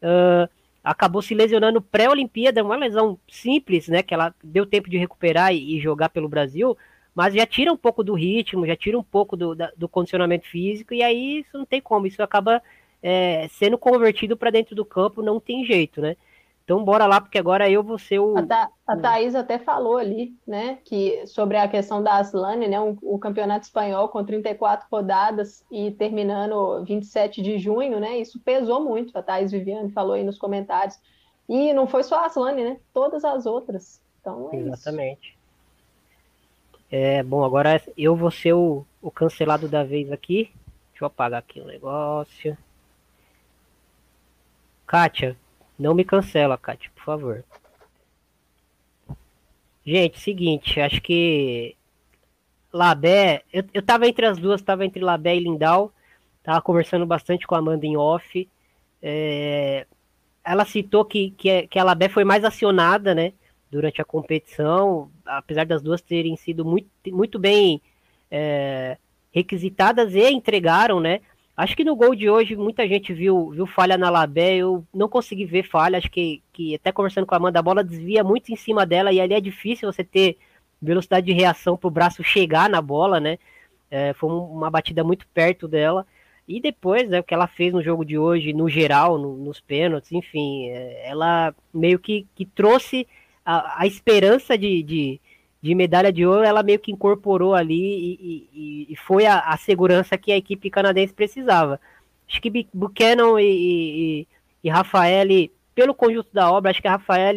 Uh, acabou se lesionando pré-Olimpíada, uma lesão simples, né? Que ela deu tempo de recuperar e, e jogar pelo Brasil, mas já tira um pouco do ritmo, já tira um pouco do, da, do condicionamento físico, e aí isso não tem como, isso acaba é, sendo convertido para dentro do campo, não tem jeito, né? Então bora lá, porque agora eu vou ser o. A, Tha a Thaís até falou ali, né, que sobre a questão da Aslane, né, um, o campeonato espanhol com 34 rodadas e terminando 27 de junho, né, isso pesou muito. A Thaís Viviane falou aí nos comentários. E não foi só a Aslane, né, todas as outras. Então é Exatamente. Isso. É, bom, agora eu vou ser o, o cancelado da vez aqui. Deixa eu apagar aqui o negócio. Kátia, não me cancela, Kátia, por favor. Gente, seguinte, acho que Labé, eu, eu tava entre as duas, tava entre Labé e Lindal, tava conversando bastante com a Amanda em off. É, ela citou que, que, que a Labé foi mais acionada, né? Durante a competição, apesar das duas terem sido muito, muito bem é, requisitadas e entregaram, né? Acho que no gol de hoje muita gente viu, viu falha na Labé, eu não consegui ver falha, acho que, que até conversando com a Amanda, a bola desvia muito em cima dela e ali é difícil você ter velocidade de reação para o braço chegar na bola, né? É, foi uma batida muito perto dela. E depois, né, o que ela fez no jogo de hoje, no geral, no, nos pênaltis, enfim, é, ela meio que, que trouxe a, esperança de, de, de, medalha de ouro, ela meio que incorporou ali e, e, e foi a, a, segurança que a equipe canadense precisava. Acho que Buchanan e, e, Rafael, pelo conjunto da obra, acho que a Rafael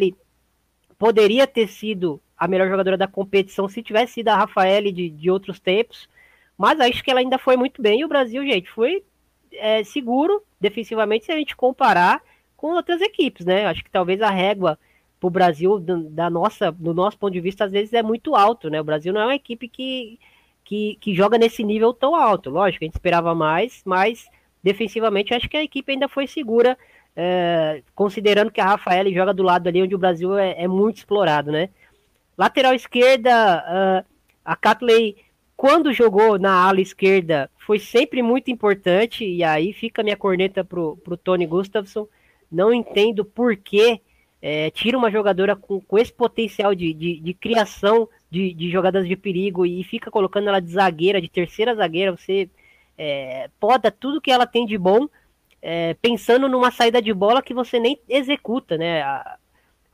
poderia ter sido a melhor jogadora da competição se tivesse sido a Rafael de, de outros tempos, mas acho que ela ainda foi muito bem. E o Brasil, gente, foi é, seguro defensivamente se a gente comparar com outras equipes, né? Acho que talvez a régua para o Brasil, da nossa, do nosso ponto de vista, às vezes é muito alto, né? O Brasil não é uma equipe que, que, que joga nesse nível tão alto. Lógico, a gente esperava mais, mas defensivamente acho que a equipe ainda foi segura, é, considerando que a Rafaela joga do lado ali onde o Brasil é, é muito explorado, né? Lateral esquerda, uh, a Catley, quando jogou na ala esquerda, foi sempre muito importante, e aí fica minha corneta pro, pro Tony Gustafsson. Não entendo por que é, tira uma jogadora com, com esse potencial de, de, de criação de, de, jogadas de perigo e fica colocando ela de zagueira, de terceira zagueira, você é, poda tudo que ela tem de bom, é, pensando numa saída de bola que você nem executa, né? A,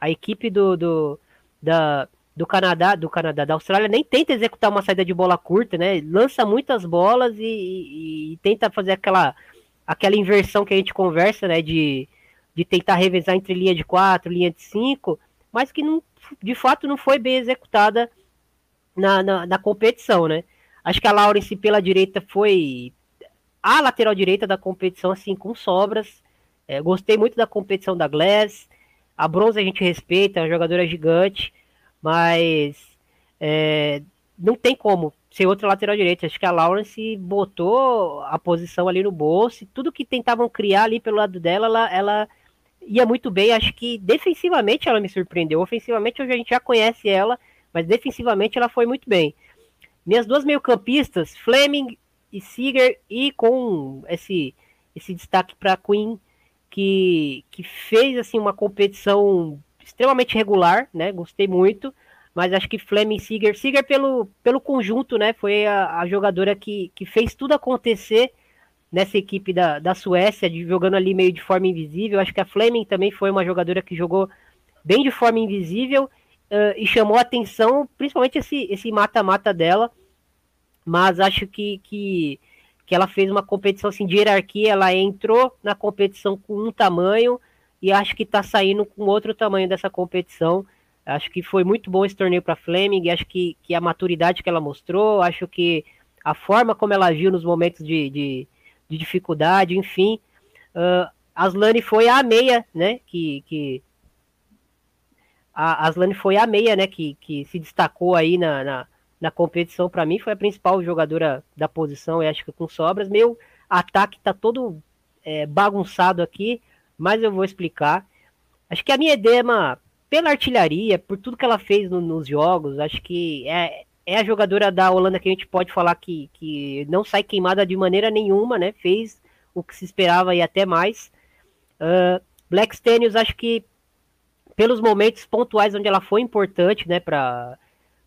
a equipe do, do, da, do Canadá, do Canadá, da Austrália nem tenta executar uma saída de bola curta, né? Lança muitas bolas e, e, e tenta fazer aquela, aquela inversão que a gente conversa, né? De de tentar revezar entre linha de 4, linha de 5, mas que não, de fato não foi bem executada na, na, na competição, né? Acho que a Lawrence pela direita foi a lateral direita da competição, assim, com sobras. É, gostei muito da competição da Glass. A bronze a gente respeita, a jogadora é gigante, mas é, não tem como ser outra lateral direita. Acho que a Lawrence botou a posição ali no bolso. E tudo que tentavam criar ali pelo lado dela, ela, ela ia muito bem. Acho que defensivamente ela me surpreendeu. Ofensivamente a gente já conhece ela, mas defensivamente ela foi muito bem. Minhas duas meio-campistas, Fleming e Seager, e com esse, esse destaque para Queen, que, que fez assim uma competição extremamente regular, né? Gostei muito. Mas acho que Fleming Seager, Seager pelo, pelo conjunto, né? Foi a, a jogadora que, que fez tudo acontecer nessa equipe da, da Suécia, de, jogando ali meio de forma invisível. Acho que a Fleming também foi uma jogadora que jogou bem de forma invisível uh, e chamou atenção, principalmente esse esse mata-mata dela. mas acho que, que, que ela fez uma competição assim, de hierarquia, ela entrou na competição com um tamanho e acho que está saindo com outro tamanho dessa competição. Acho que foi muito bom esse torneio para Fleming, acho que, que a maturidade que ela mostrou, acho que a forma como ela agiu nos momentos de, de, de dificuldade, enfim. Uh, Aslane foi a meia, né? Que, que a Aslane foi a meia, né? Que, que se destacou aí na, na, na competição. Para mim, foi a principal jogadora da posição, eu acho que com sobras. Meu ataque tá todo é, bagunçado aqui, mas eu vou explicar. Acho que a minha edema, pela artilharia, por tudo que ela fez no, nos jogos, acho que é, é a jogadora da Holanda que a gente pode falar que, que não sai queimada de maneira nenhuma, né? Fez o que se esperava e até mais. Uh, Black Stenius, acho que pelos momentos pontuais onde ela foi importante, né, para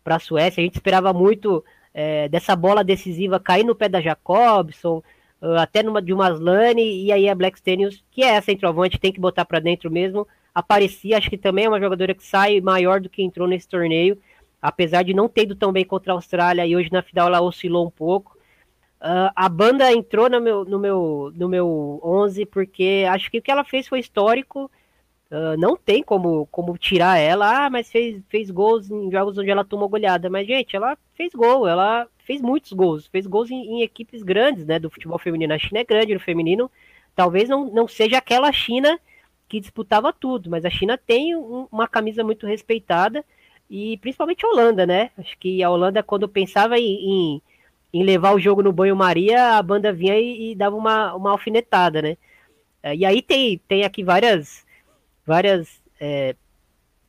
a Suécia, a gente esperava muito é, dessa bola decisiva cair no pé da Jacobson, uh, até numa de uma Slane, e aí a Black Stenius, que é centroavante, tem que botar para dentro mesmo, aparecia, acho que também é uma jogadora que sai maior do que entrou nesse torneio, apesar de não ter ido tão bem contra a Austrália, e hoje na final ela oscilou um pouco, Uh, a banda entrou no meu, no, meu, no meu 11 porque acho que o que ela fez foi histórico. Uh, não tem como, como tirar ela. Ah, mas fez, fez gols em jogos onde ela tomou goleada. Mas, gente, ela fez gol. Ela fez muitos gols. Fez gols em, em equipes grandes né, do futebol feminino. A China é grande no feminino. Talvez não, não seja aquela China que disputava tudo. Mas a China tem um, uma camisa muito respeitada. E principalmente a Holanda, né? Acho que a Holanda, quando pensava em, em em levar o jogo no banho-maria, a banda vinha e, e, dava uma, uma alfinetada, né? É, e aí tem, tem aqui várias, várias é,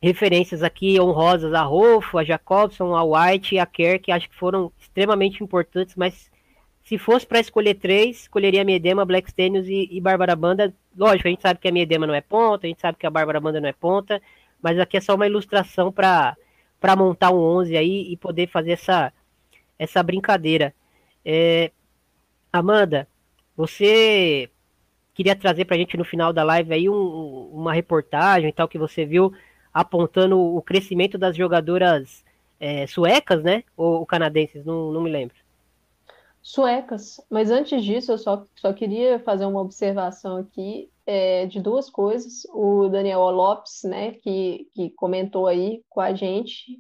referências aqui honrosas a Rolfo, a Jacobson, a White e a Kerr, que acho que foram extremamente importantes, mas se fosse para escolher três, escolheria a Miedema, Black Stenius e, e Bárbara Banda. Lógico, a gente sabe que a Miedema não é ponta, a gente sabe que a Bárbara Banda não é ponta, mas aqui é só uma ilustração para montar um 11 aí e poder fazer essa essa brincadeira. É, Amanda, você queria trazer para a gente no final da live aí um, uma reportagem e tal que você viu apontando o crescimento das jogadoras é, suecas, né? Ou, ou canadenses, não, não me lembro. Suecas, mas antes disso eu só, só queria fazer uma observação aqui é, de duas coisas. O Daniel Lopes, né, que, que comentou aí com a gente,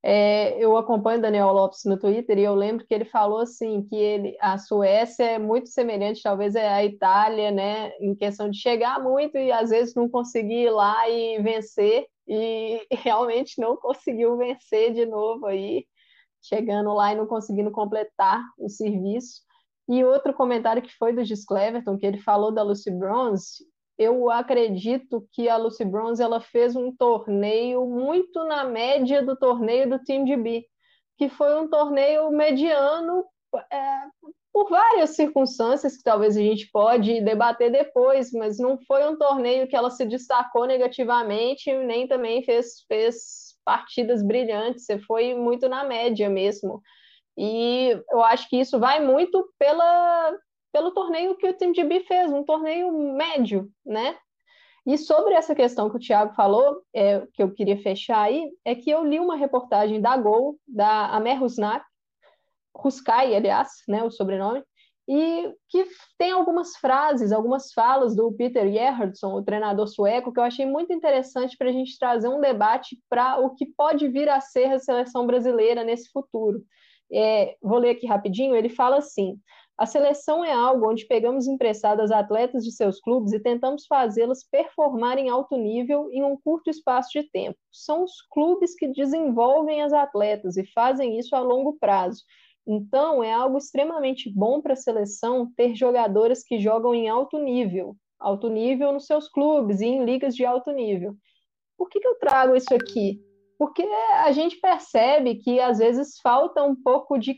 é, eu acompanho Daniel Lopes no Twitter e eu lembro que ele falou assim que ele, a Suécia é muito semelhante, talvez é a Itália, né, em questão de chegar muito e às vezes não conseguir ir lá e vencer e <laughs> realmente não conseguiu vencer de novo aí, chegando lá e não conseguindo completar o serviço. E outro comentário que foi do Gis Cleverton, que ele falou da Lucy Bronze, eu acredito que a Lucy Bronze ela fez um torneio muito na média do torneio do Team GB, que foi um torneio mediano é, por várias circunstâncias que talvez a gente pode debater depois, mas não foi um torneio que ela se destacou negativamente, nem também fez, fez partidas brilhantes, foi muito na média mesmo. E eu acho que isso vai muito pela, pelo torneio que o time de B fez, um torneio médio, né? E sobre essa questão que o Thiago falou, é, que eu queria fechar aí, é que eu li uma reportagem da Gol, da Amer Rusnak, Ruskai, aliás, né, o sobrenome, e que tem algumas frases, algumas falas do Peter Gerhardsson, o treinador sueco, que eu achei muito interessante para a gente trazer um debate para o que pode vir a ser a seleção brasileira nesse futuro. É, vou ler aqui rapidinho, ele fala assim: a seleção é algo onde pegamos emprestadas atletas de seus clubes e tentamos fazê-las performar em alto nível em um curto espaço de tempo. São os clubes que desenvolvem as atletas e fazem isso a longo prazo. Então, é algo extremamente bom para a seleção ter jogadoras que jogam em alto nível, alto nível nos seus clubes e em ligas de alto nível. Por que, que eu trago isso aqui? Porque a gente percebe que às vezes falta um pouco de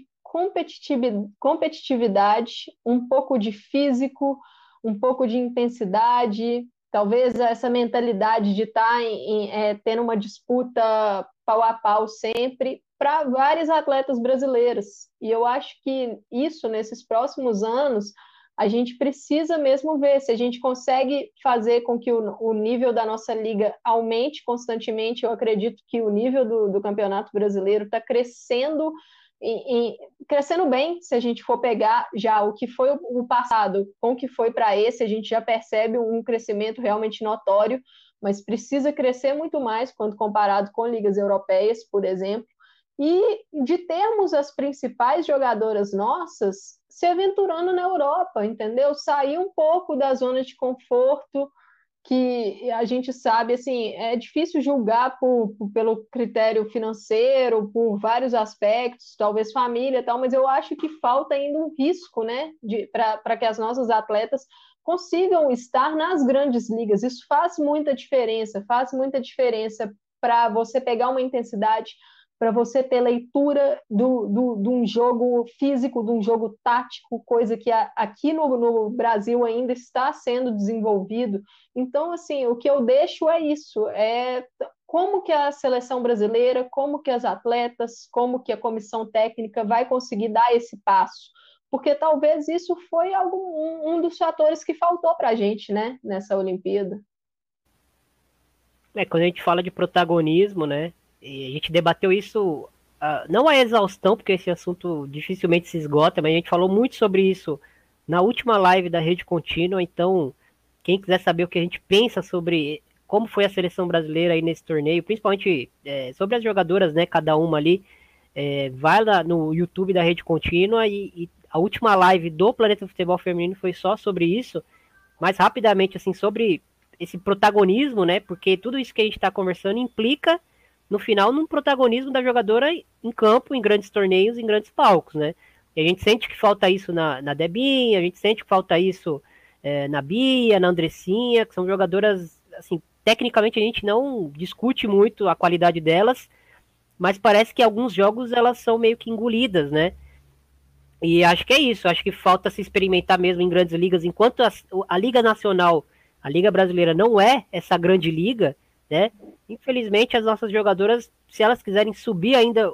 competitividade, um pouco de físico, um pouco de intensidade, talvez essa mentalidade de estar tá em, em, é, tendo uma disputa pau a pau sempre para vários atletas brasileiros. E eu acho que isso, nesses próximos anos, a gente precisa mesmo ver se a gente consegue fazer com que o, o nível da nossa liga aumente constantemente. Eu acredito que o nível do, do campeonato brasileiro está crescendo em, em, crescendo bem, se a gente for pegar já o que foi o, o passado com o que foi para esse, a gente já percebe um crescimento realmente notório, mas precisa crescer muito mais quando comparado com ligas europeias, por exemplo, e de termos as principais jogadoras nossas se aventurando na Europa, entendeu? Sair um pouco da zona de conforto, que a gente sabe, assim, é difícil julgar por, por, pelo critério financeiro, por vários aspectos, talvez família e tal, mas eu acho que falta ainda um risco, né, para que as nossas atletas consigam estar nas grandes ligas. Isso faz muita diferença, faz muita diferença para você pegar uma intensidade para você ter leitura do, do, de um jogo físico, de um jogo tático, coisa que a, aqui no, no, Brasil ainda está sendo desenvolvido. Então, assim, o que eu deixo é isso, é como que a seleção brasileira, como que as atletas, como que a comissão técnica vai conseguir dar esse passo. Porque talvez isso foi algum, um, dos fatores que faltou para a gente, né, nessa Olimpíada. É, quando a gente fala de protagonismo, né, a gente debateu isso, uh, não a exaustão, porque esse assunto dificilmente se esgota, mas a gente falou muito sobre isso na última live da Rede Contínua. Então, quem quiser saber o que a gente pensa sobre como foi a seleção brasileira aí nesse torneio, principalmente é, sobre as jogadoras, né, cada uma ali, é, vai lá no YouTube da Rede Contínua e, e, a última live do Planeta Futebol Feminino foi só sobre isso, mas rapidamente, assim, sobre esse protagonismo, né, porque tudo isso que a gente está conversando implica no final, num protagonismo da jogadora em campo, em grandes torneios, em grandes palcos, né? E a gente sente que falta isso na, na Debinha, a gente sente que falta isso é, na Bia, na Andressinha, que são jogadoras, assim, tecnicamente a gente não discute muito a qualidade delas, mas parece que alguns jogos elas são meio que engolidas, né? E acho que é isso, acho que falta se experimentar mesmo em grandes ligas, enquanto a, a Liga Nacional, a Liga Brasileira não é essa grande liga, né? Infelizmente, as nossas jogadoras, se elas quiserem subir ainda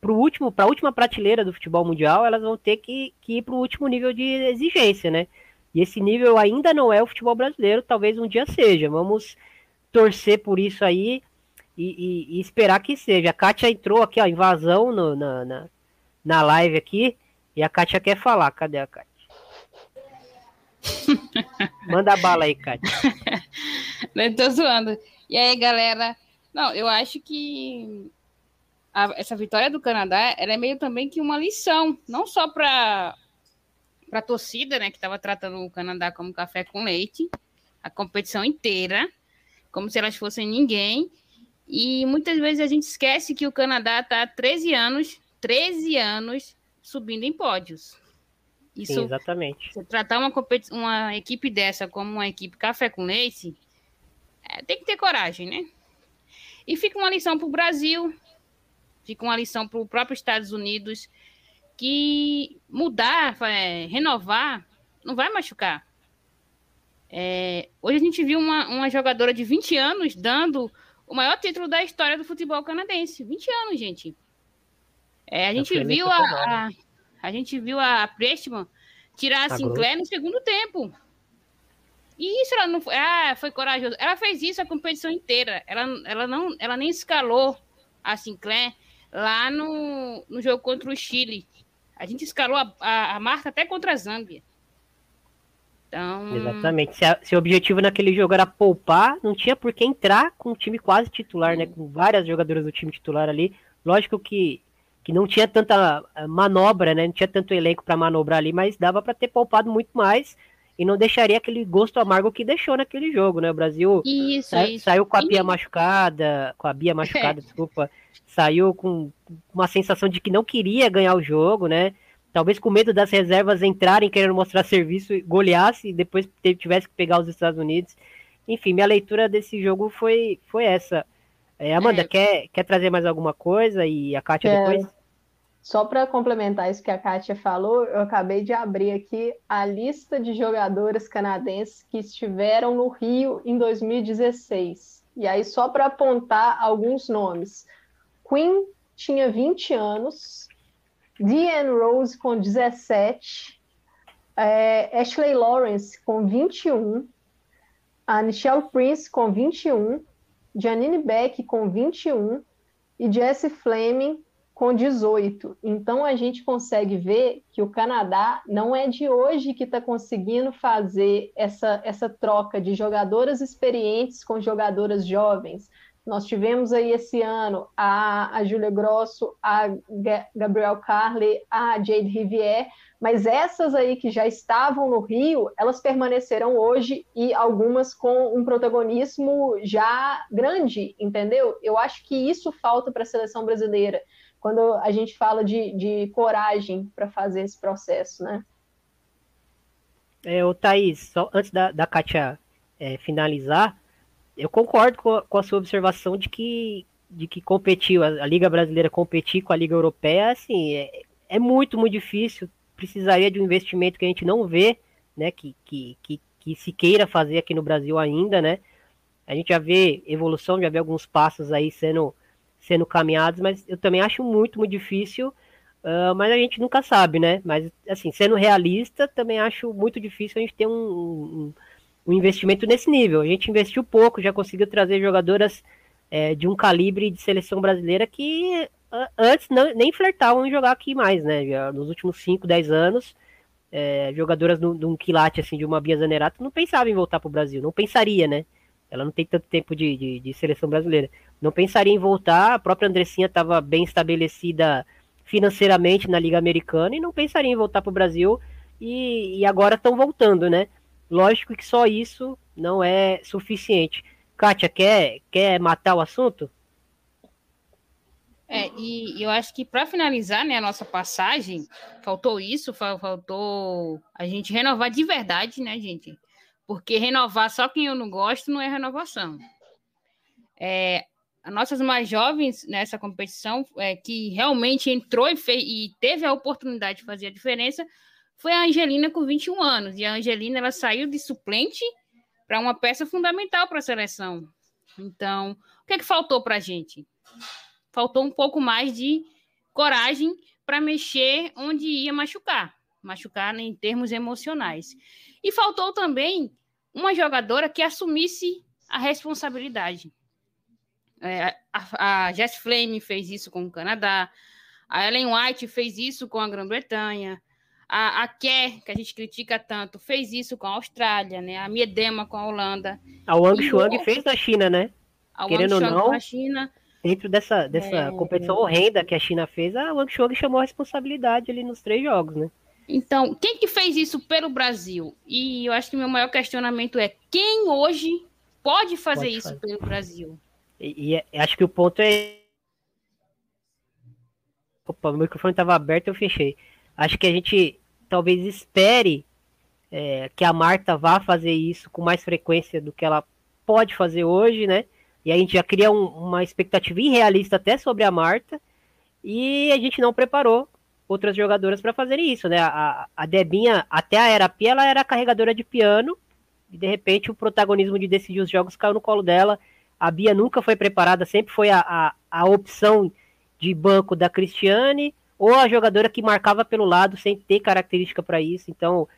para último, para a última prateleira do futebol mundial, elas vão ter que, que ir para o último nível de exigência, né? E esse nível ainda não é o futebol brasileiro, talvez um dia seja. Vamos torcer por isso aí e, e, e esperar que seja. A Kátia entrou aqui, ó, invasão no, na, na, na live aqui, e a Kátia quer falar. Cadê a Kátia? <laughs> Manda bala aí, Kátia. Tô zoando. E aí, galera? Não, eu acho que a, essa vitória do Canadá ela é meio também que uma lição, não só para a torcida, né, que estava tratando o Canadá como café com leite, a competição inteira, como se elas fossem ninguém. E muitas vezes a gente esquece que o Canadá está há 13 anos, 13 anos subindo em pódios. Isso, Sim, exatamente. tratar uma, uma equipe dessa como uma equipe café com leite, é, tem que ter coragem, né? E fica uma lição para o Brasil, fica uma lição para o próprio Estados Unidos, que mudar, é, renovar, não vai machucar. É, hoje a gente viu uma, uma jogadora de 20 anos dando o maior título da história do futebol canadense. 20 anos, gente. É, a, gente viu a, a, a, gente viu a Prestman tirar a Sinclair no segundo tempo. E isso ela não foi, ah, foi corajoso. Ela fez isso a competição inteira. Ela, ela, não, ela nem escalou a Sinclair lá no, no jogo contra o Chile. A gente escalou a, a, a marca até contra a Zâmbia. Então... Exatamente. Se, a, se, o objetivo naquele jogo era poupar, não tinha por que entrar com um time quase titular, né? Com várias jogadoras do time titular ali. Lógico que, que não tinha tanta eh, manobra, né? Não tinha tanto elenco para manobrar ali, mas dava para ter poupado muito mais e não deixaria aquele gosto amargo que deixou naquele jogo, né? O Brasil isso, sa isso. saiu com a Bia machucada, com a Bia machucada, é. desculpa, saiu com uma sensação de que não queria ganhar o jogo, né? Talvez com medo das reservas entrarem querendo mostrar serviço, goleasse e depois tivesse que pegar os Estados Unidos. Enfim, minha leitura desse jogo foi, foi essa. É, Amanda, é. Quer, quer trazer mais alguma coisa? E a Kátia é. depois? Só para complementar isso que a Kátia falou, eu acabei de abrir aqui a lista de jogadoras canadenses que estiveram no Rio em 2016. E aí, só para apontar alguns nomes: Queen tinha 20 anos, Deanne Rose com 17, é, Ashley Lawrence com 21, a Michelle Prince com 21, Janine Beck com 21 e Jessie Fleming com 18. Então a gente consegue ver que o Canadá não é de hoje que está conseguindo fazer essa, essa troca de jogadoras experientes com jogadoras jovens. Nós tivemos aí esse ano a, a Júlia Grosso, a Gabriel Carly, a Jade Rivière, mas essas aí que já estavam no Rio, elas permaneceram hoje e algumas com um protagonismo já grande, entendeu? Eu acho que isso falta para a seleção brasileira, quando a gente fala de, de coragem para fazer esse processo, né? É, o Thaís, só antes da, da Kátia é, finalizar, eu concordo com a, com a, sua observação de que, de que competir, a, a, Liga Brasileira competir com a Liga Europeia, assim, é, é, muito, muito difícil. Precisaria de um investimento que a gente não vê, né, que, que, que, que se queira fazer aqui no Brasil ainda, né. A gente já vê evolução, já vê alguns passos aí sendo, sendo caminhados, mas eu também acho muito, muito difícil. Uh, mas a gente nunca sabe, né? Mas, assim, sendo realista, também acho muito difícil a gente ter um, um um investimento nesse nível. A gente investiu pouco, já conseguiu trazer jogadoras é, de um calibre de seleção brasileira que antes não, nem flertavam em jogar aqui mais, né? Já nos últimos 5, 10 anos, é, jogadoras de um quilate assim, de uma Bia Zanerato não pensavam em voltar para o Brasil, não pensaria, né? Ela não tem tanto tempo de, de, de, seleção brasileira. Não pensaria em voltar, a própria Andressinha estava bem estabelecida financeiramente na Liga Americana e não pensaria em voltar para o Brasil e, e agora estão voltando, né? Lógico que só isso não é suficiente. Kátia, quer, quer matar o assunto? É, e eu acho que para finalizar né, a nossa passagem, faltou isso, faltou a gente renovar de verdade, né, gente? Porque renovar só quem eu não gosto não é renovação. É, as nossas mais jovens nessa competição, é, que realmente entrou e, fez, e teve a oportunidade de fazer a diferença, foi a Angelina com 21 anos. E a Angelina ela saiu de suplente para uma peça fundamental para a seleção. Então, o que, é que faltou para a gente? Faltou um pouco mais de coragem para mexer onde ia machucar machucar em termos emocionais. E faltou também uma jogadora que assumisse a responsabilidade. É, a, a Jess Flame fez isso com o Canadá, a Ellen White fez isso com a Grã-Bretanha, a, a Kerr, que a gente critica tanto, fez isso com a Austrália, né? A Miedema com a Holanda. A Wang Shuang fez na China, né? A Querendo Wang ou não, com a China. Dentro dessa, dessa é... competição horrenda que a China fez, a Wang Shuang chamou a responsabilidade ali nos três jogos, né? Então, quem que fez isso pelo Brasil? E eu acho que meu maior questionamento é quem hoje pode fazer pode isso fazer. pelo Brasil? E, e, é, acho que o ponto é. Opa, o microfone estava aberto eu fechei. Acho que a gente talvez espere é, que a Marta vá fazer isso com mais frequência do que ela pode fazer hoje, né? E a gente já cria um, uma expectativa irrealista até sobre a Marta e a gente não preparou outras jogadoras para fazerem isso, né? A, a Debinha, até a Era Pia, ela era carregadora de piano e de repente o protagonismo de decidir os jogos caiu no colo dela. A Bia nunca foi preparada, sempre foi a, a, a opção de banco da Cristiane ou a jogadora que marcava pelo lado sem ter característica para isso. Então,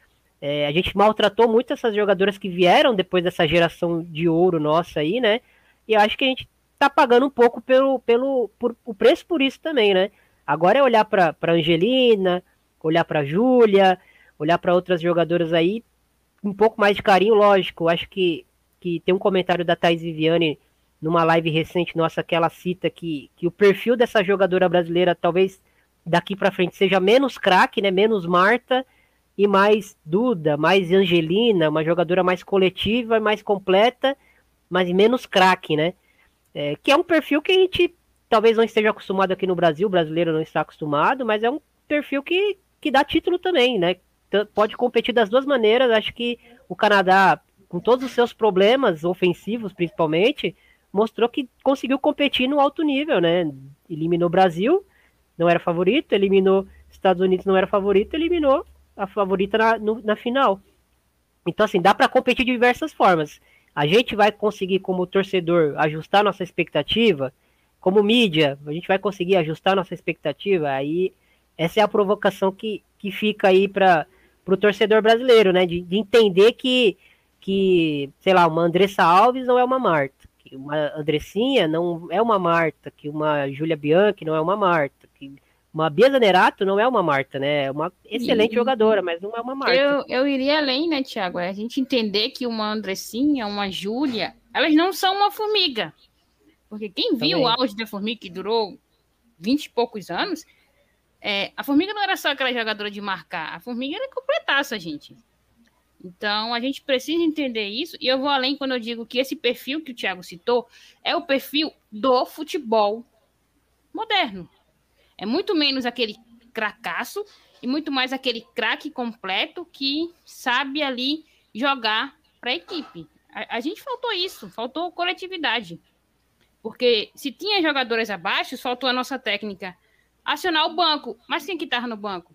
é, a gente maltratou muito essas jogadoras que vieram depois dessa geração de ouro nossa aí, né? E acho que a gente tá pagando um pouco pelo, pelo por, o preço por isso também, né? Agora é olhar para Angelina, olhar para Júlia, olhar para outras jogadoras aí, um pouco mais de carinho, lógico. Acho que, que tem um comentário da Thais Viviane numa live recente nossa que ela cita que, que o perfil dessa jogadora brasileira talvez daqui para frente seja menos craque, né, menos Marta e mais Duda, mais Angelina, uma jogadora mais coletiva, mais completa, mas menos craque, né? É, que é um perfil que a gente talvez não esteja acostumado aqui no Brasil, o brasileiro não está acostumado, mas é um perfil que, que dá título também, né? Pode competir das duas maneiras. Acho que o Canadá, com todos os seus problemas ofensivos, principalmente, mostrou que conseguiu competir no alto nível, né? Eliminou o Brasil, não era favorito, eliminou Estados Unidos, não era favorito, eliminou a favorita na, no, na final. Então, assim, dá para competir de diversas formas. A gente vai conseguir, como torcedor, ajustar nossa expectativa, como mídia, a gente vai conseguir ajustar nossa expectativa. Aí, essa é a provocação que, que fica aí para o torcedor brasileiro, né? De, de entender que, que, sei lá, uma Andressa Alves não é uma Marta, que uma Andressinha não é uma Marta, que uma Júlia Bianchi não é uma Marta, que uma Bia Zanerato não é uma Marta, né? É uma excelente e... jogadora, mas não é uma Marta. Eu, eu iria além, né, Tiago? É a gente entender que uma Andressinha, uma Júlia, elas não são uma formiga. Porque quem viu Também. o auge da formiga, que durou vinte e poucos anos, é, a formiga não era só aquela jogadora de marcar, a formiga era completaça, gente. Então, a gente precisa entender isso, e eu vou além quando eu digo que esse perfil que o Thiago citou é o perfil do futebol moderno. É muito menos aquele cracaço e muito mais aquele craque completo que sabe ali jogar para a equipe. A gente faltou isso, faltou coletividade. Porque se tinha jogadores abaixo, faltou a nossa técnica acionar o banco. Mas quem que estava no banco?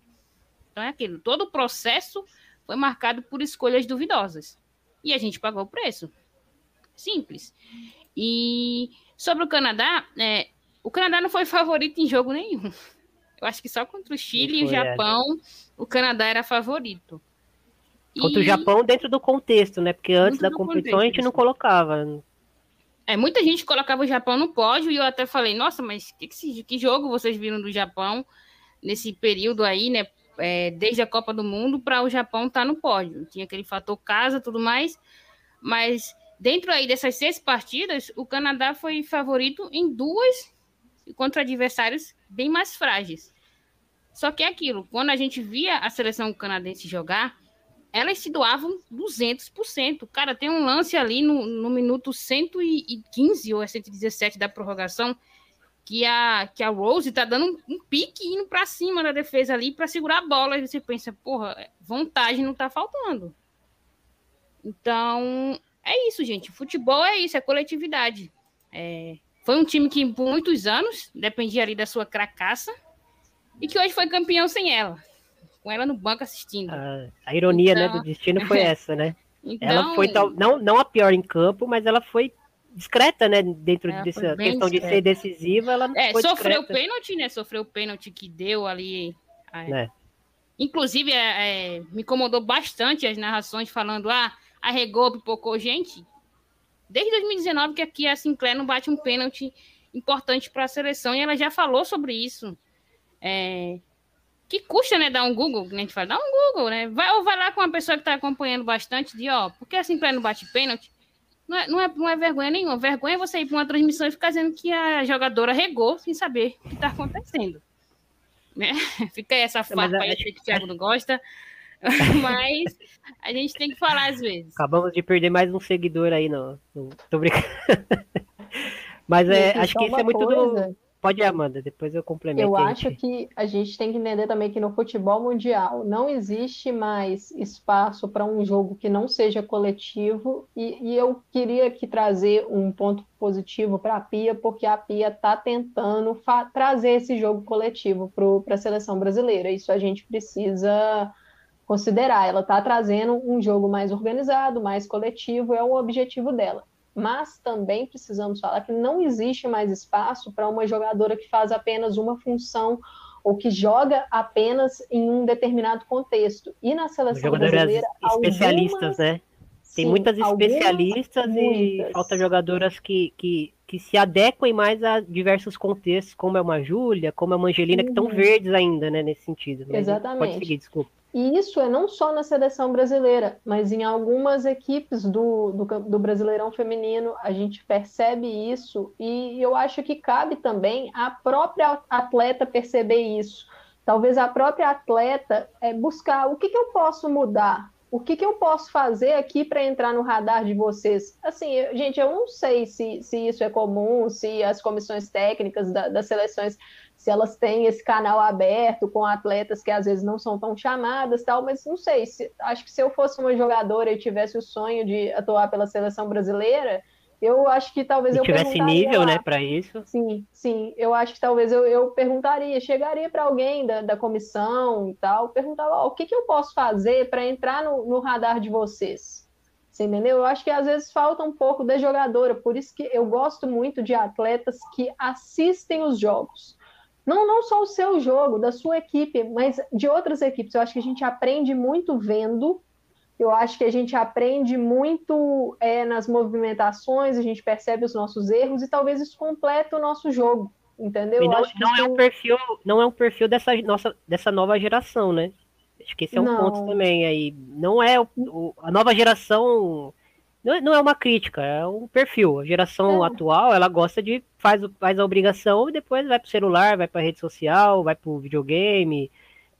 Então é aquilo. Todo o processo foi marcado por escolhas duvidosas. E a gente pagou o preço. Simples. E sobre o Canadá, é, o Canadá não foi favorito em jogo nenhum. Eu acho que só contra o Chile e o é. Japão o Canadá era favorito. Contra e... o Japão dentro do contexto, né? Porque antes da competição contexto, a gente não colocava. É, muita gente colocava o Japão no pódio e eu até falei, nossa, mas que, que, que jogo vocês viram do Japão nesse período aí, né? É, desde a Copa do Mundo para o Japão estar tá no pódio. Tinha aquele fator casa tudo mais, mas dentro aí dessas seis partidas, o Canadá foi favorito em duas contra adversários bem mais frágeis. Só que é aquilo, quando a gente via a seleção canadense jogar, elas se doavam 200%. Cara, tem um lance ali no, no minuto 115 ou 117 da prorrogação que a, que a Rose tá dando um, um pique indo para cima da defesa ali para segurar a bola. E você pensa, porra, vontade não tá faltando. Então, é isso, gente. Futebol é isso, é coletividade. É, foi um time que por muitos anos dependia ali da sua cracaça e que hoje foi campeão sem ela, com ela no banco assistindo. A, a ironia então... né, do então, destino foi <laughs> essa, né? Então... Ela foi tal, não, não a pior em campo, mas ela foi discreta, né? Dentro dessa questão discreta. de ser decisiva, ela é, sofreu o pênalti, né? Sofreu o pênalti que deu ali. É. Inclusive, é, é, me incomodou bastante as narrações falando, ah, arregou, pipocou. Gente, desde 2019 que aqui a Sinclair não bate um pênalti importante para a seleção e ela já falou sobre isso. É, que custa, né, dar um Google, que a gente fala, dá um Google, né? Vai, ou vai lá com uma pessoa que está acompanhando bastante, de ó, porque a Sinclair não bate pênalti? Não é, não, é, não é vergonha nenhuma. Vergonha é você ir para uma transmissão e ficar dizendo que a jogadora regou sem saber o que está acontecendo. Né? <laughs> Fica aí essa farpa aí, que o Thiago não gosta. <laughs> Mas a gente tem que falar às vezes. Acabamos de perder mais um seguidor aí, não. não tô brincando. <laughs> Mas é, acho que isso é muito coisa. do. Pode ir, Amanda, depois eu complemento. Eu acho que a gente tem que entender também que no futebol mundial não existe mais espaço para um jogo que não seja coletivo, e, e eu queria que trazer um ponto positivo para a Pia, porque a Pia está tentando trazer esse jogo coletivo para a seleção brasileira. Isso a gente precisa considerar. Ela está trazendo um jogo mais organizado, mais coletivo, é o objetivo dela. Mas também precisamos falar que não existe mais espaço para uma jogadora que faz apenas uma função ou que joga apenas em um determinado contexto. E na seleção brasileira, especialistas, algumas... né? Tem Sim, muitas especialistas algumas, e muitas. falta jogadoras que, que, que se adequem mais a diversos contextos, como é uma Júlia, como é uma Angelina, uhum. que estão verdes ainda, né, nesse sentido. Exatamente. Pode seguir, desculpa. E isso é não só na seleção brasileira, mas em algumas equipes do, do, do, Brasileirão Feminino, a gente percebe isso, e eu acho que cabe também a própria atleta perceber isso. Talvez a própria atleta é, buscar o que, que eu posso mudar, o que, que eu posso fazer aqui para entrar no radar de vocês? Assim, eu, gente, eu não sei se, se isso é comum, se as comissões técnicas da, das seleções se elas têm esse canal aberto com atletas que às vezes não são tão chamadas, tal, mas não sei, se, acho que se eu fosse uma jogadora e tivesse o sonho de atuar pela seleção brasileira, eu acho que talvez e eu tivesse nível, lá. né, para isso. Sim, sim, eu acho que talvez eu, eu perguntaria, chegaria para alguém da, da comissão e tal, perguntava, oh, o que, que eu posso fazer para entrar no, no radar de vocês? Você entendeu? Eu acho que às vezes falta um pouco da jogadora, por isso que eu gosto muito de atletas que assistem os jogos não, não só o seu jogo, da sua equipe, mas de outras equipes. Eu acho que a gente aprende muito vendo, eu acho que a gente aprende muito é, nas movimentações, a gente percebe os nossos erros e talvez isso completa o nosso jogo. entendeu? Não, não é um perfil, não é um perfil dessa nossa dessa nova geração, né? Acho que esse é um não. ponto também aí. Não é o, o, a nova geração não é, não é uma crítica, é um perfil. A geração é. atual, ela gosta de faz, faz a obrigação e depois vai pro celular, vai pra rede social, vai pro videogame,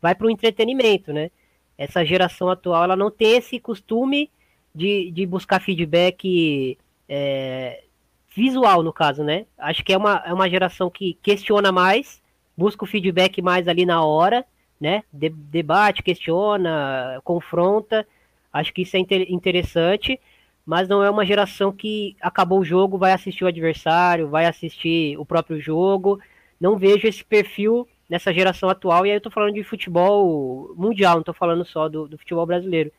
vai pro entretenimento, né? Essa geração atual, ela não tem esse costume de, de buscar feedback é, visual, no caso, né? Acho que é uma, é uma geração que questiona mais, busca o feedback mais ali na hora, né? De, debate, questiona, confronta. Acho que isso é inter, interessante mas não é uma geração que acabou o jogo, vai assistir o adversário, vai assistir o próprio jogo. Não vejo esse perfil nessa geração atual, e aí eu tô falando de futebol mundial, não tô falando só do, do futebol brasileiro.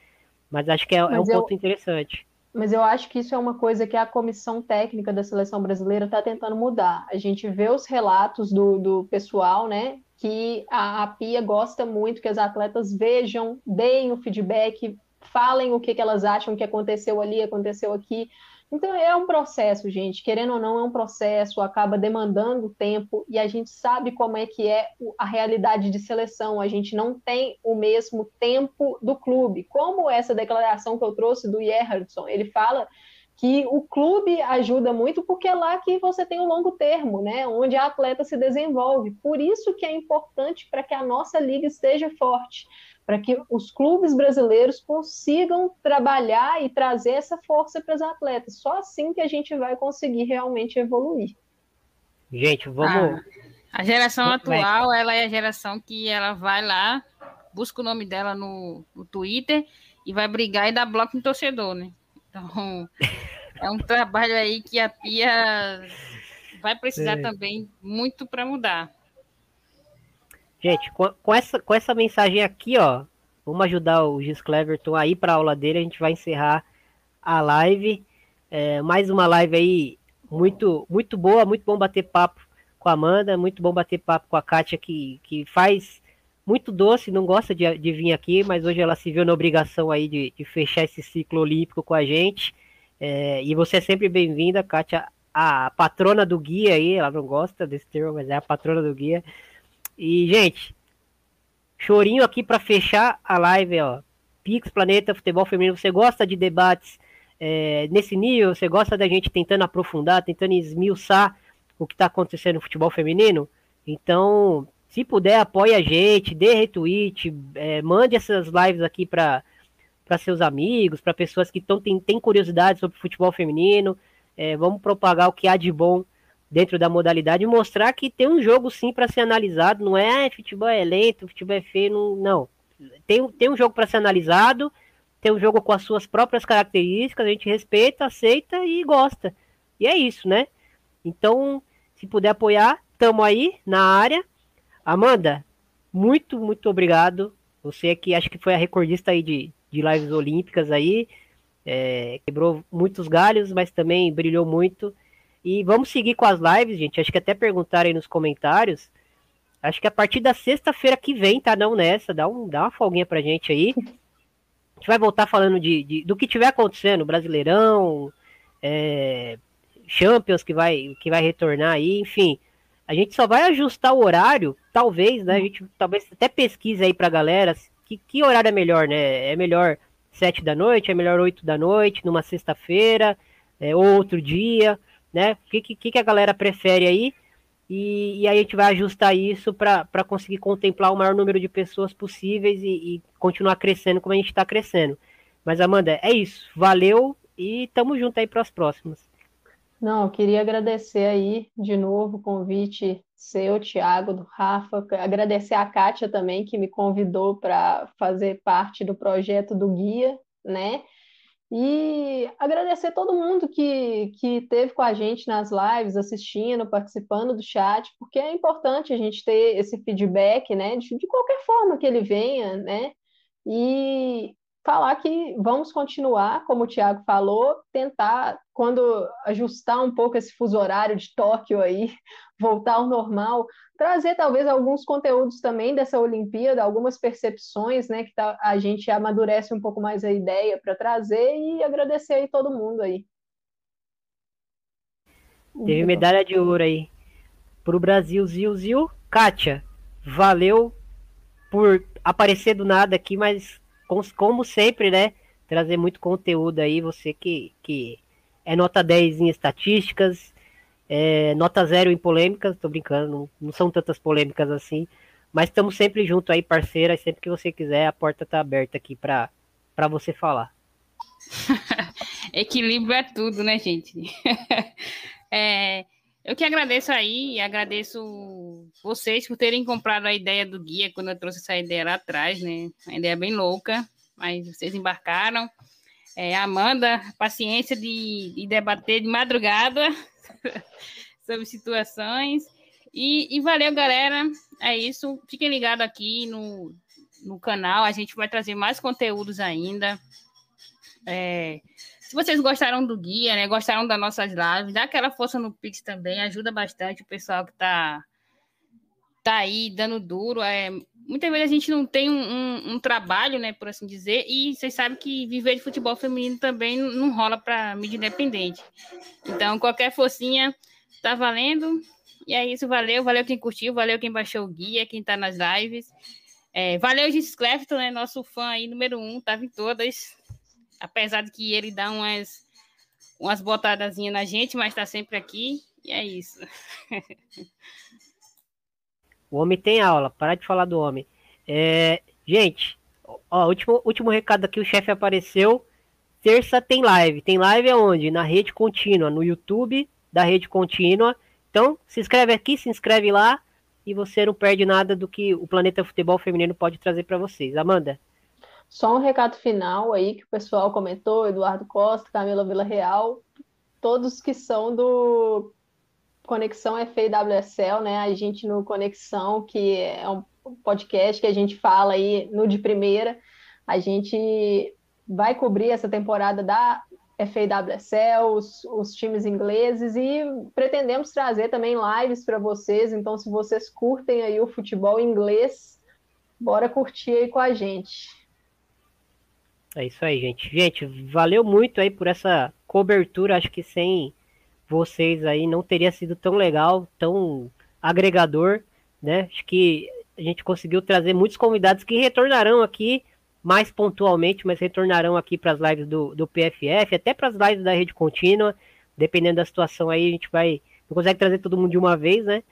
Mas acho que é, é um eu, ponto interessante. Mas eu acho que isso é uma coisa que a comissão técnica da seleção brasileira está tentando mudar. A gente vê os relatos do, do pessoal, né? Que a, a Pia gosta muito que as atletas vejam, deem o feedback, falem o que, que elas acham que aconteceu ali, aconteceu aqui. Então é um processo, gente. Querendo ou não, é um processo, acaba demandando tempo e a gente sabe como é que é a realidade de seleção. A gente não tem o mesmo tempo do clube. Como essa declaração que eu trouxe do Gerhardson, ele fala que o clube ajuda muito porque é lá que você tem o longo termo, né? Onde a atleta se desenvolve. Por isso que é importante para que a nossa liga esteja forte para que os clubes brasileiros consigam trabalhar e trazer essa força para os atletas. Só assim que a gente vai conseguir realmente evoluir. Gente, vamos. Ah, a geração atual, ela é a geração que ela vai lá, busca o nome dela no, no Twitter e vai brigar e dar bloco em torcedor, né? Então, é um trabalho aí que a Pia vai precisar é. também muito para mudar. Gente, com, com, essa, com essa mensagem aqui, ó, vamos ajudar o Gis Cleverton aí para a aula dele. A gente vai encerrar a live. É, mais uma live aí muito, muito boa, muito bom bater papo com a Amanda, muito bom bater papo com a Kátia, que, que faz muito doce, não gosta de, de vir aqui, mas hoje ela se viu na obrigação aí de, de fechar esse ciclo olímpico com a gente. É, e você é sempre bem-vinda, Kátia, a patrona do guia aí, ela não gosta desse termo, mas é a patrona do guia. E, gente, chorinho aqui para fechar a live, ó. Pix Planeta Futebol Feminino, você gosta de debates é, nesse nível? Você gosta da gente tentando aprofundar, tentando esmiuçar o que está acontecendo no futebol feminino? Então, se puder, apoie a gente, dê retweet, é, mande essas lives aqui para para seus amigos, para pessoas que tão, tem, tem curiosidade sobre futebol feminino. É, vamos propagar o que há de bom dentro da modalidade mostrar que tem um jogo sim para ser analisado, não é ah, futebol é lento, futebol é feio, não, não. Tem, tem um jogo para ser analisado, tem um jogo com as suas próprias características, a gente respeita, aceita e gosta. E é isso, né? Então, se puder apoiar, tamo aí na área. Amanda, muito, muito obrigado. Você que acho que foi a recordista aí de, de lives olímpicas aí. É, quebrou muitos galhos, mas também brilhou muito. E vamos seguir com as lives, gente. Acho que até perguntaram aí nos comentários. Acho que a partir da sexta-feira que vem, tá? Não nessa, dá, um, dá uma folguinha pra gente aí. A gente vai voltar falando de, de do que tiver acontecendo, Brasileirão, é, Champions que vai, que vai retornar aí, enfim. A gente só vai ajustar o horário, talvez, né? A gente talvez até pesquise aí pra galera que, que horário é melhor, né? É melhor sete da noite, é melhor oito da noite, numa sexta-feira, é, ou outro dia né? O que, que, que a galera prefere aí? E, e aí a gente vai ajustar isso para conseguir contemplar o maior número de pessoas possíveis e, e continuar crescendo como a gente está crescendo. Mas, Amanda, é isso. Valeu e tamo junto aí para as próximas. Não, eu queria agradecer aí de novo o convite seu, Thiago, do Rafa, agradecer a Kátia também, que me convidou para fazer parte do projeto do Guia, né? E agradecer todo mundo que, que teve com a gente nas lives, assistindo, participando do chat, porque é importante a gente ter esse feedback, né? De, de qualquer forma que ele venha, né? E falar que vamos continuar, como o Tiago falou, tentar, quando ajustar um pouco esse fuso horário de Tóquio aí, <laughs> voltar ao normal, trazer talvez alguns conteúdos também dessa Olimpíada, algumas percepções, né, que tá, a gente amadurece um pouco mais a ideia para trazer e agradecer aí todo mundo aí. Teve medalha de ouro aí. pro Brasil, Zil, Zil. Kátia, valeu por aparecer do nada aqui, mas como sempre, né? Trazer muito conteúdo aí, você que, que é nota 10 em estatísticas, é, nota zero em polêmicas, tô brincando, não, não são tantas polêmicas assim, mas estamos sempre junto aí, parceira, sempre que você quiser, a porta tá aberta aqui para você falar. <laughs> Equilíbrio é tudo, né, gente? <laughs> é, eu que agradeço aí, agradeço vocês por terem comprado a ideia do guia quando eu trouxe essa ideia lá atrás, né? Uma ideia bem louca, mas vocês embarcaram. É, Amanda, paciência de, de debater de madrugada <laughs> sobre situações. E, e, valeu, galera. É isso. Fiquem ligados aqui no, no canal. A gente vai trazer mais conteúdos ainda. É, se vocês gostaram do guia, né? Gostaram das nossas lives, dá aquela força no Pix também, ajuda bastante o pessoal que tá, tá aí dando duro. É, muitas vezes a gente não tem um, um, um, trabalho, né, por assim dizer, e vocês sabem que viver de futebol feminino também não rola para mídia independente. Então, qualquer forcinha tá valendo. E é isso, valeu, valeu quem curtiu, valeu quem baixou o guia, quem tá nas lives. É, valeu, Gis Clefton, né, nosso fã aí, número um, tava em todas apesar de que ele dá umas, umas botadazinhas na gente, mas está sempre aqui, e é isso. <laughs> o homem tem aula, para de falar do homem. É, gente, ó, último, último recado aqui, o chefe apareceu. Terça tem live. Tem live aonde? Na rede contínua, no YouTube da rede contínua. Então, se inscreve aqui, se inscreve lá e você não perde nada do que o Planeta Futebol Feminino pode trazer para vocês. Amanda? Só um recado final aí que o pessoal comentou, Eduardo Costa, Camila Vila Real, todos que são do Conexão FAWSL, né? A gente no Conexão, que é um podcast que a gente fala aí no de primeira, a gente vai cobrir essa temporada da FAWSL, os, os times ingleses e pretendemos trazer também lives para vocês. Então, se vocês curtem aí o futebol inglês, bora curtir aí com a gente. É isso aí, gente. Gente, valeu muito aí por essa cobertura. Acho que sem vocês aí não teria sido tão legal, tão agregador, né? Acho que a gente conseguiu trazer muitos convidados que retornarão aqui mais pontualmente, mas retornarão aqui para as lives do, do PFF, até para as lives da rede contínua, dependendo da situação aí, a gente vai. Não consegue trazer todo mundo de uma vez, né?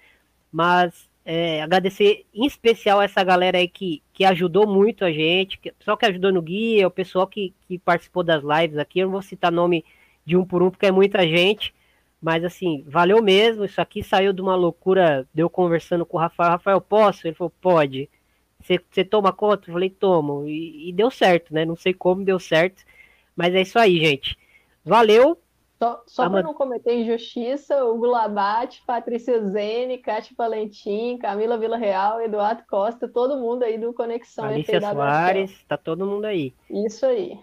Mas é, agradecer em especial essa galera aí que, que ajudou muito a gente, que, pessoal que ajudou no guia, o pessoal que, que participou das lives aqui. Eu não vou citar nome de um por um, porque é muita gente. Mas assim, valeu mesmo. Isso aqui saiu de uma loucura. Deu conversando com o Rafael. Rafael, posso? Ele falou, pode. Você toma conta? Eu falei, tomo. E, e deu certo, né? Não sei como deu certo. Mas é isso aí, gente. Valeu. Só, só para não cometer injustiça, o Gulabate, Patrícia Zene, Cátia Valentim, Camila Vila Real, Eduardo Costa, todo mundo aí do Conexão Alicia Soares, tá todo mundo aí. Isso aí.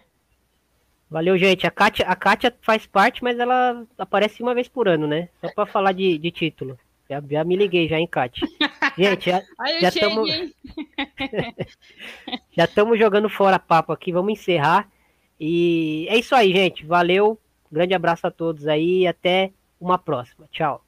Valeu, gente. A Kátia, a Kátia faz parte, mas ela aparece uma vez por ano, né? Só para falar de, de título. Já, já me liguei já, hein, Kátia? <laughs> Gente, já estamos já estamos <laughs> jogando fora papo aqui. Vamos encerrar. E é isso aí, gente. Valeu. Grande abraço a todos aí até uma próxima. Tchau.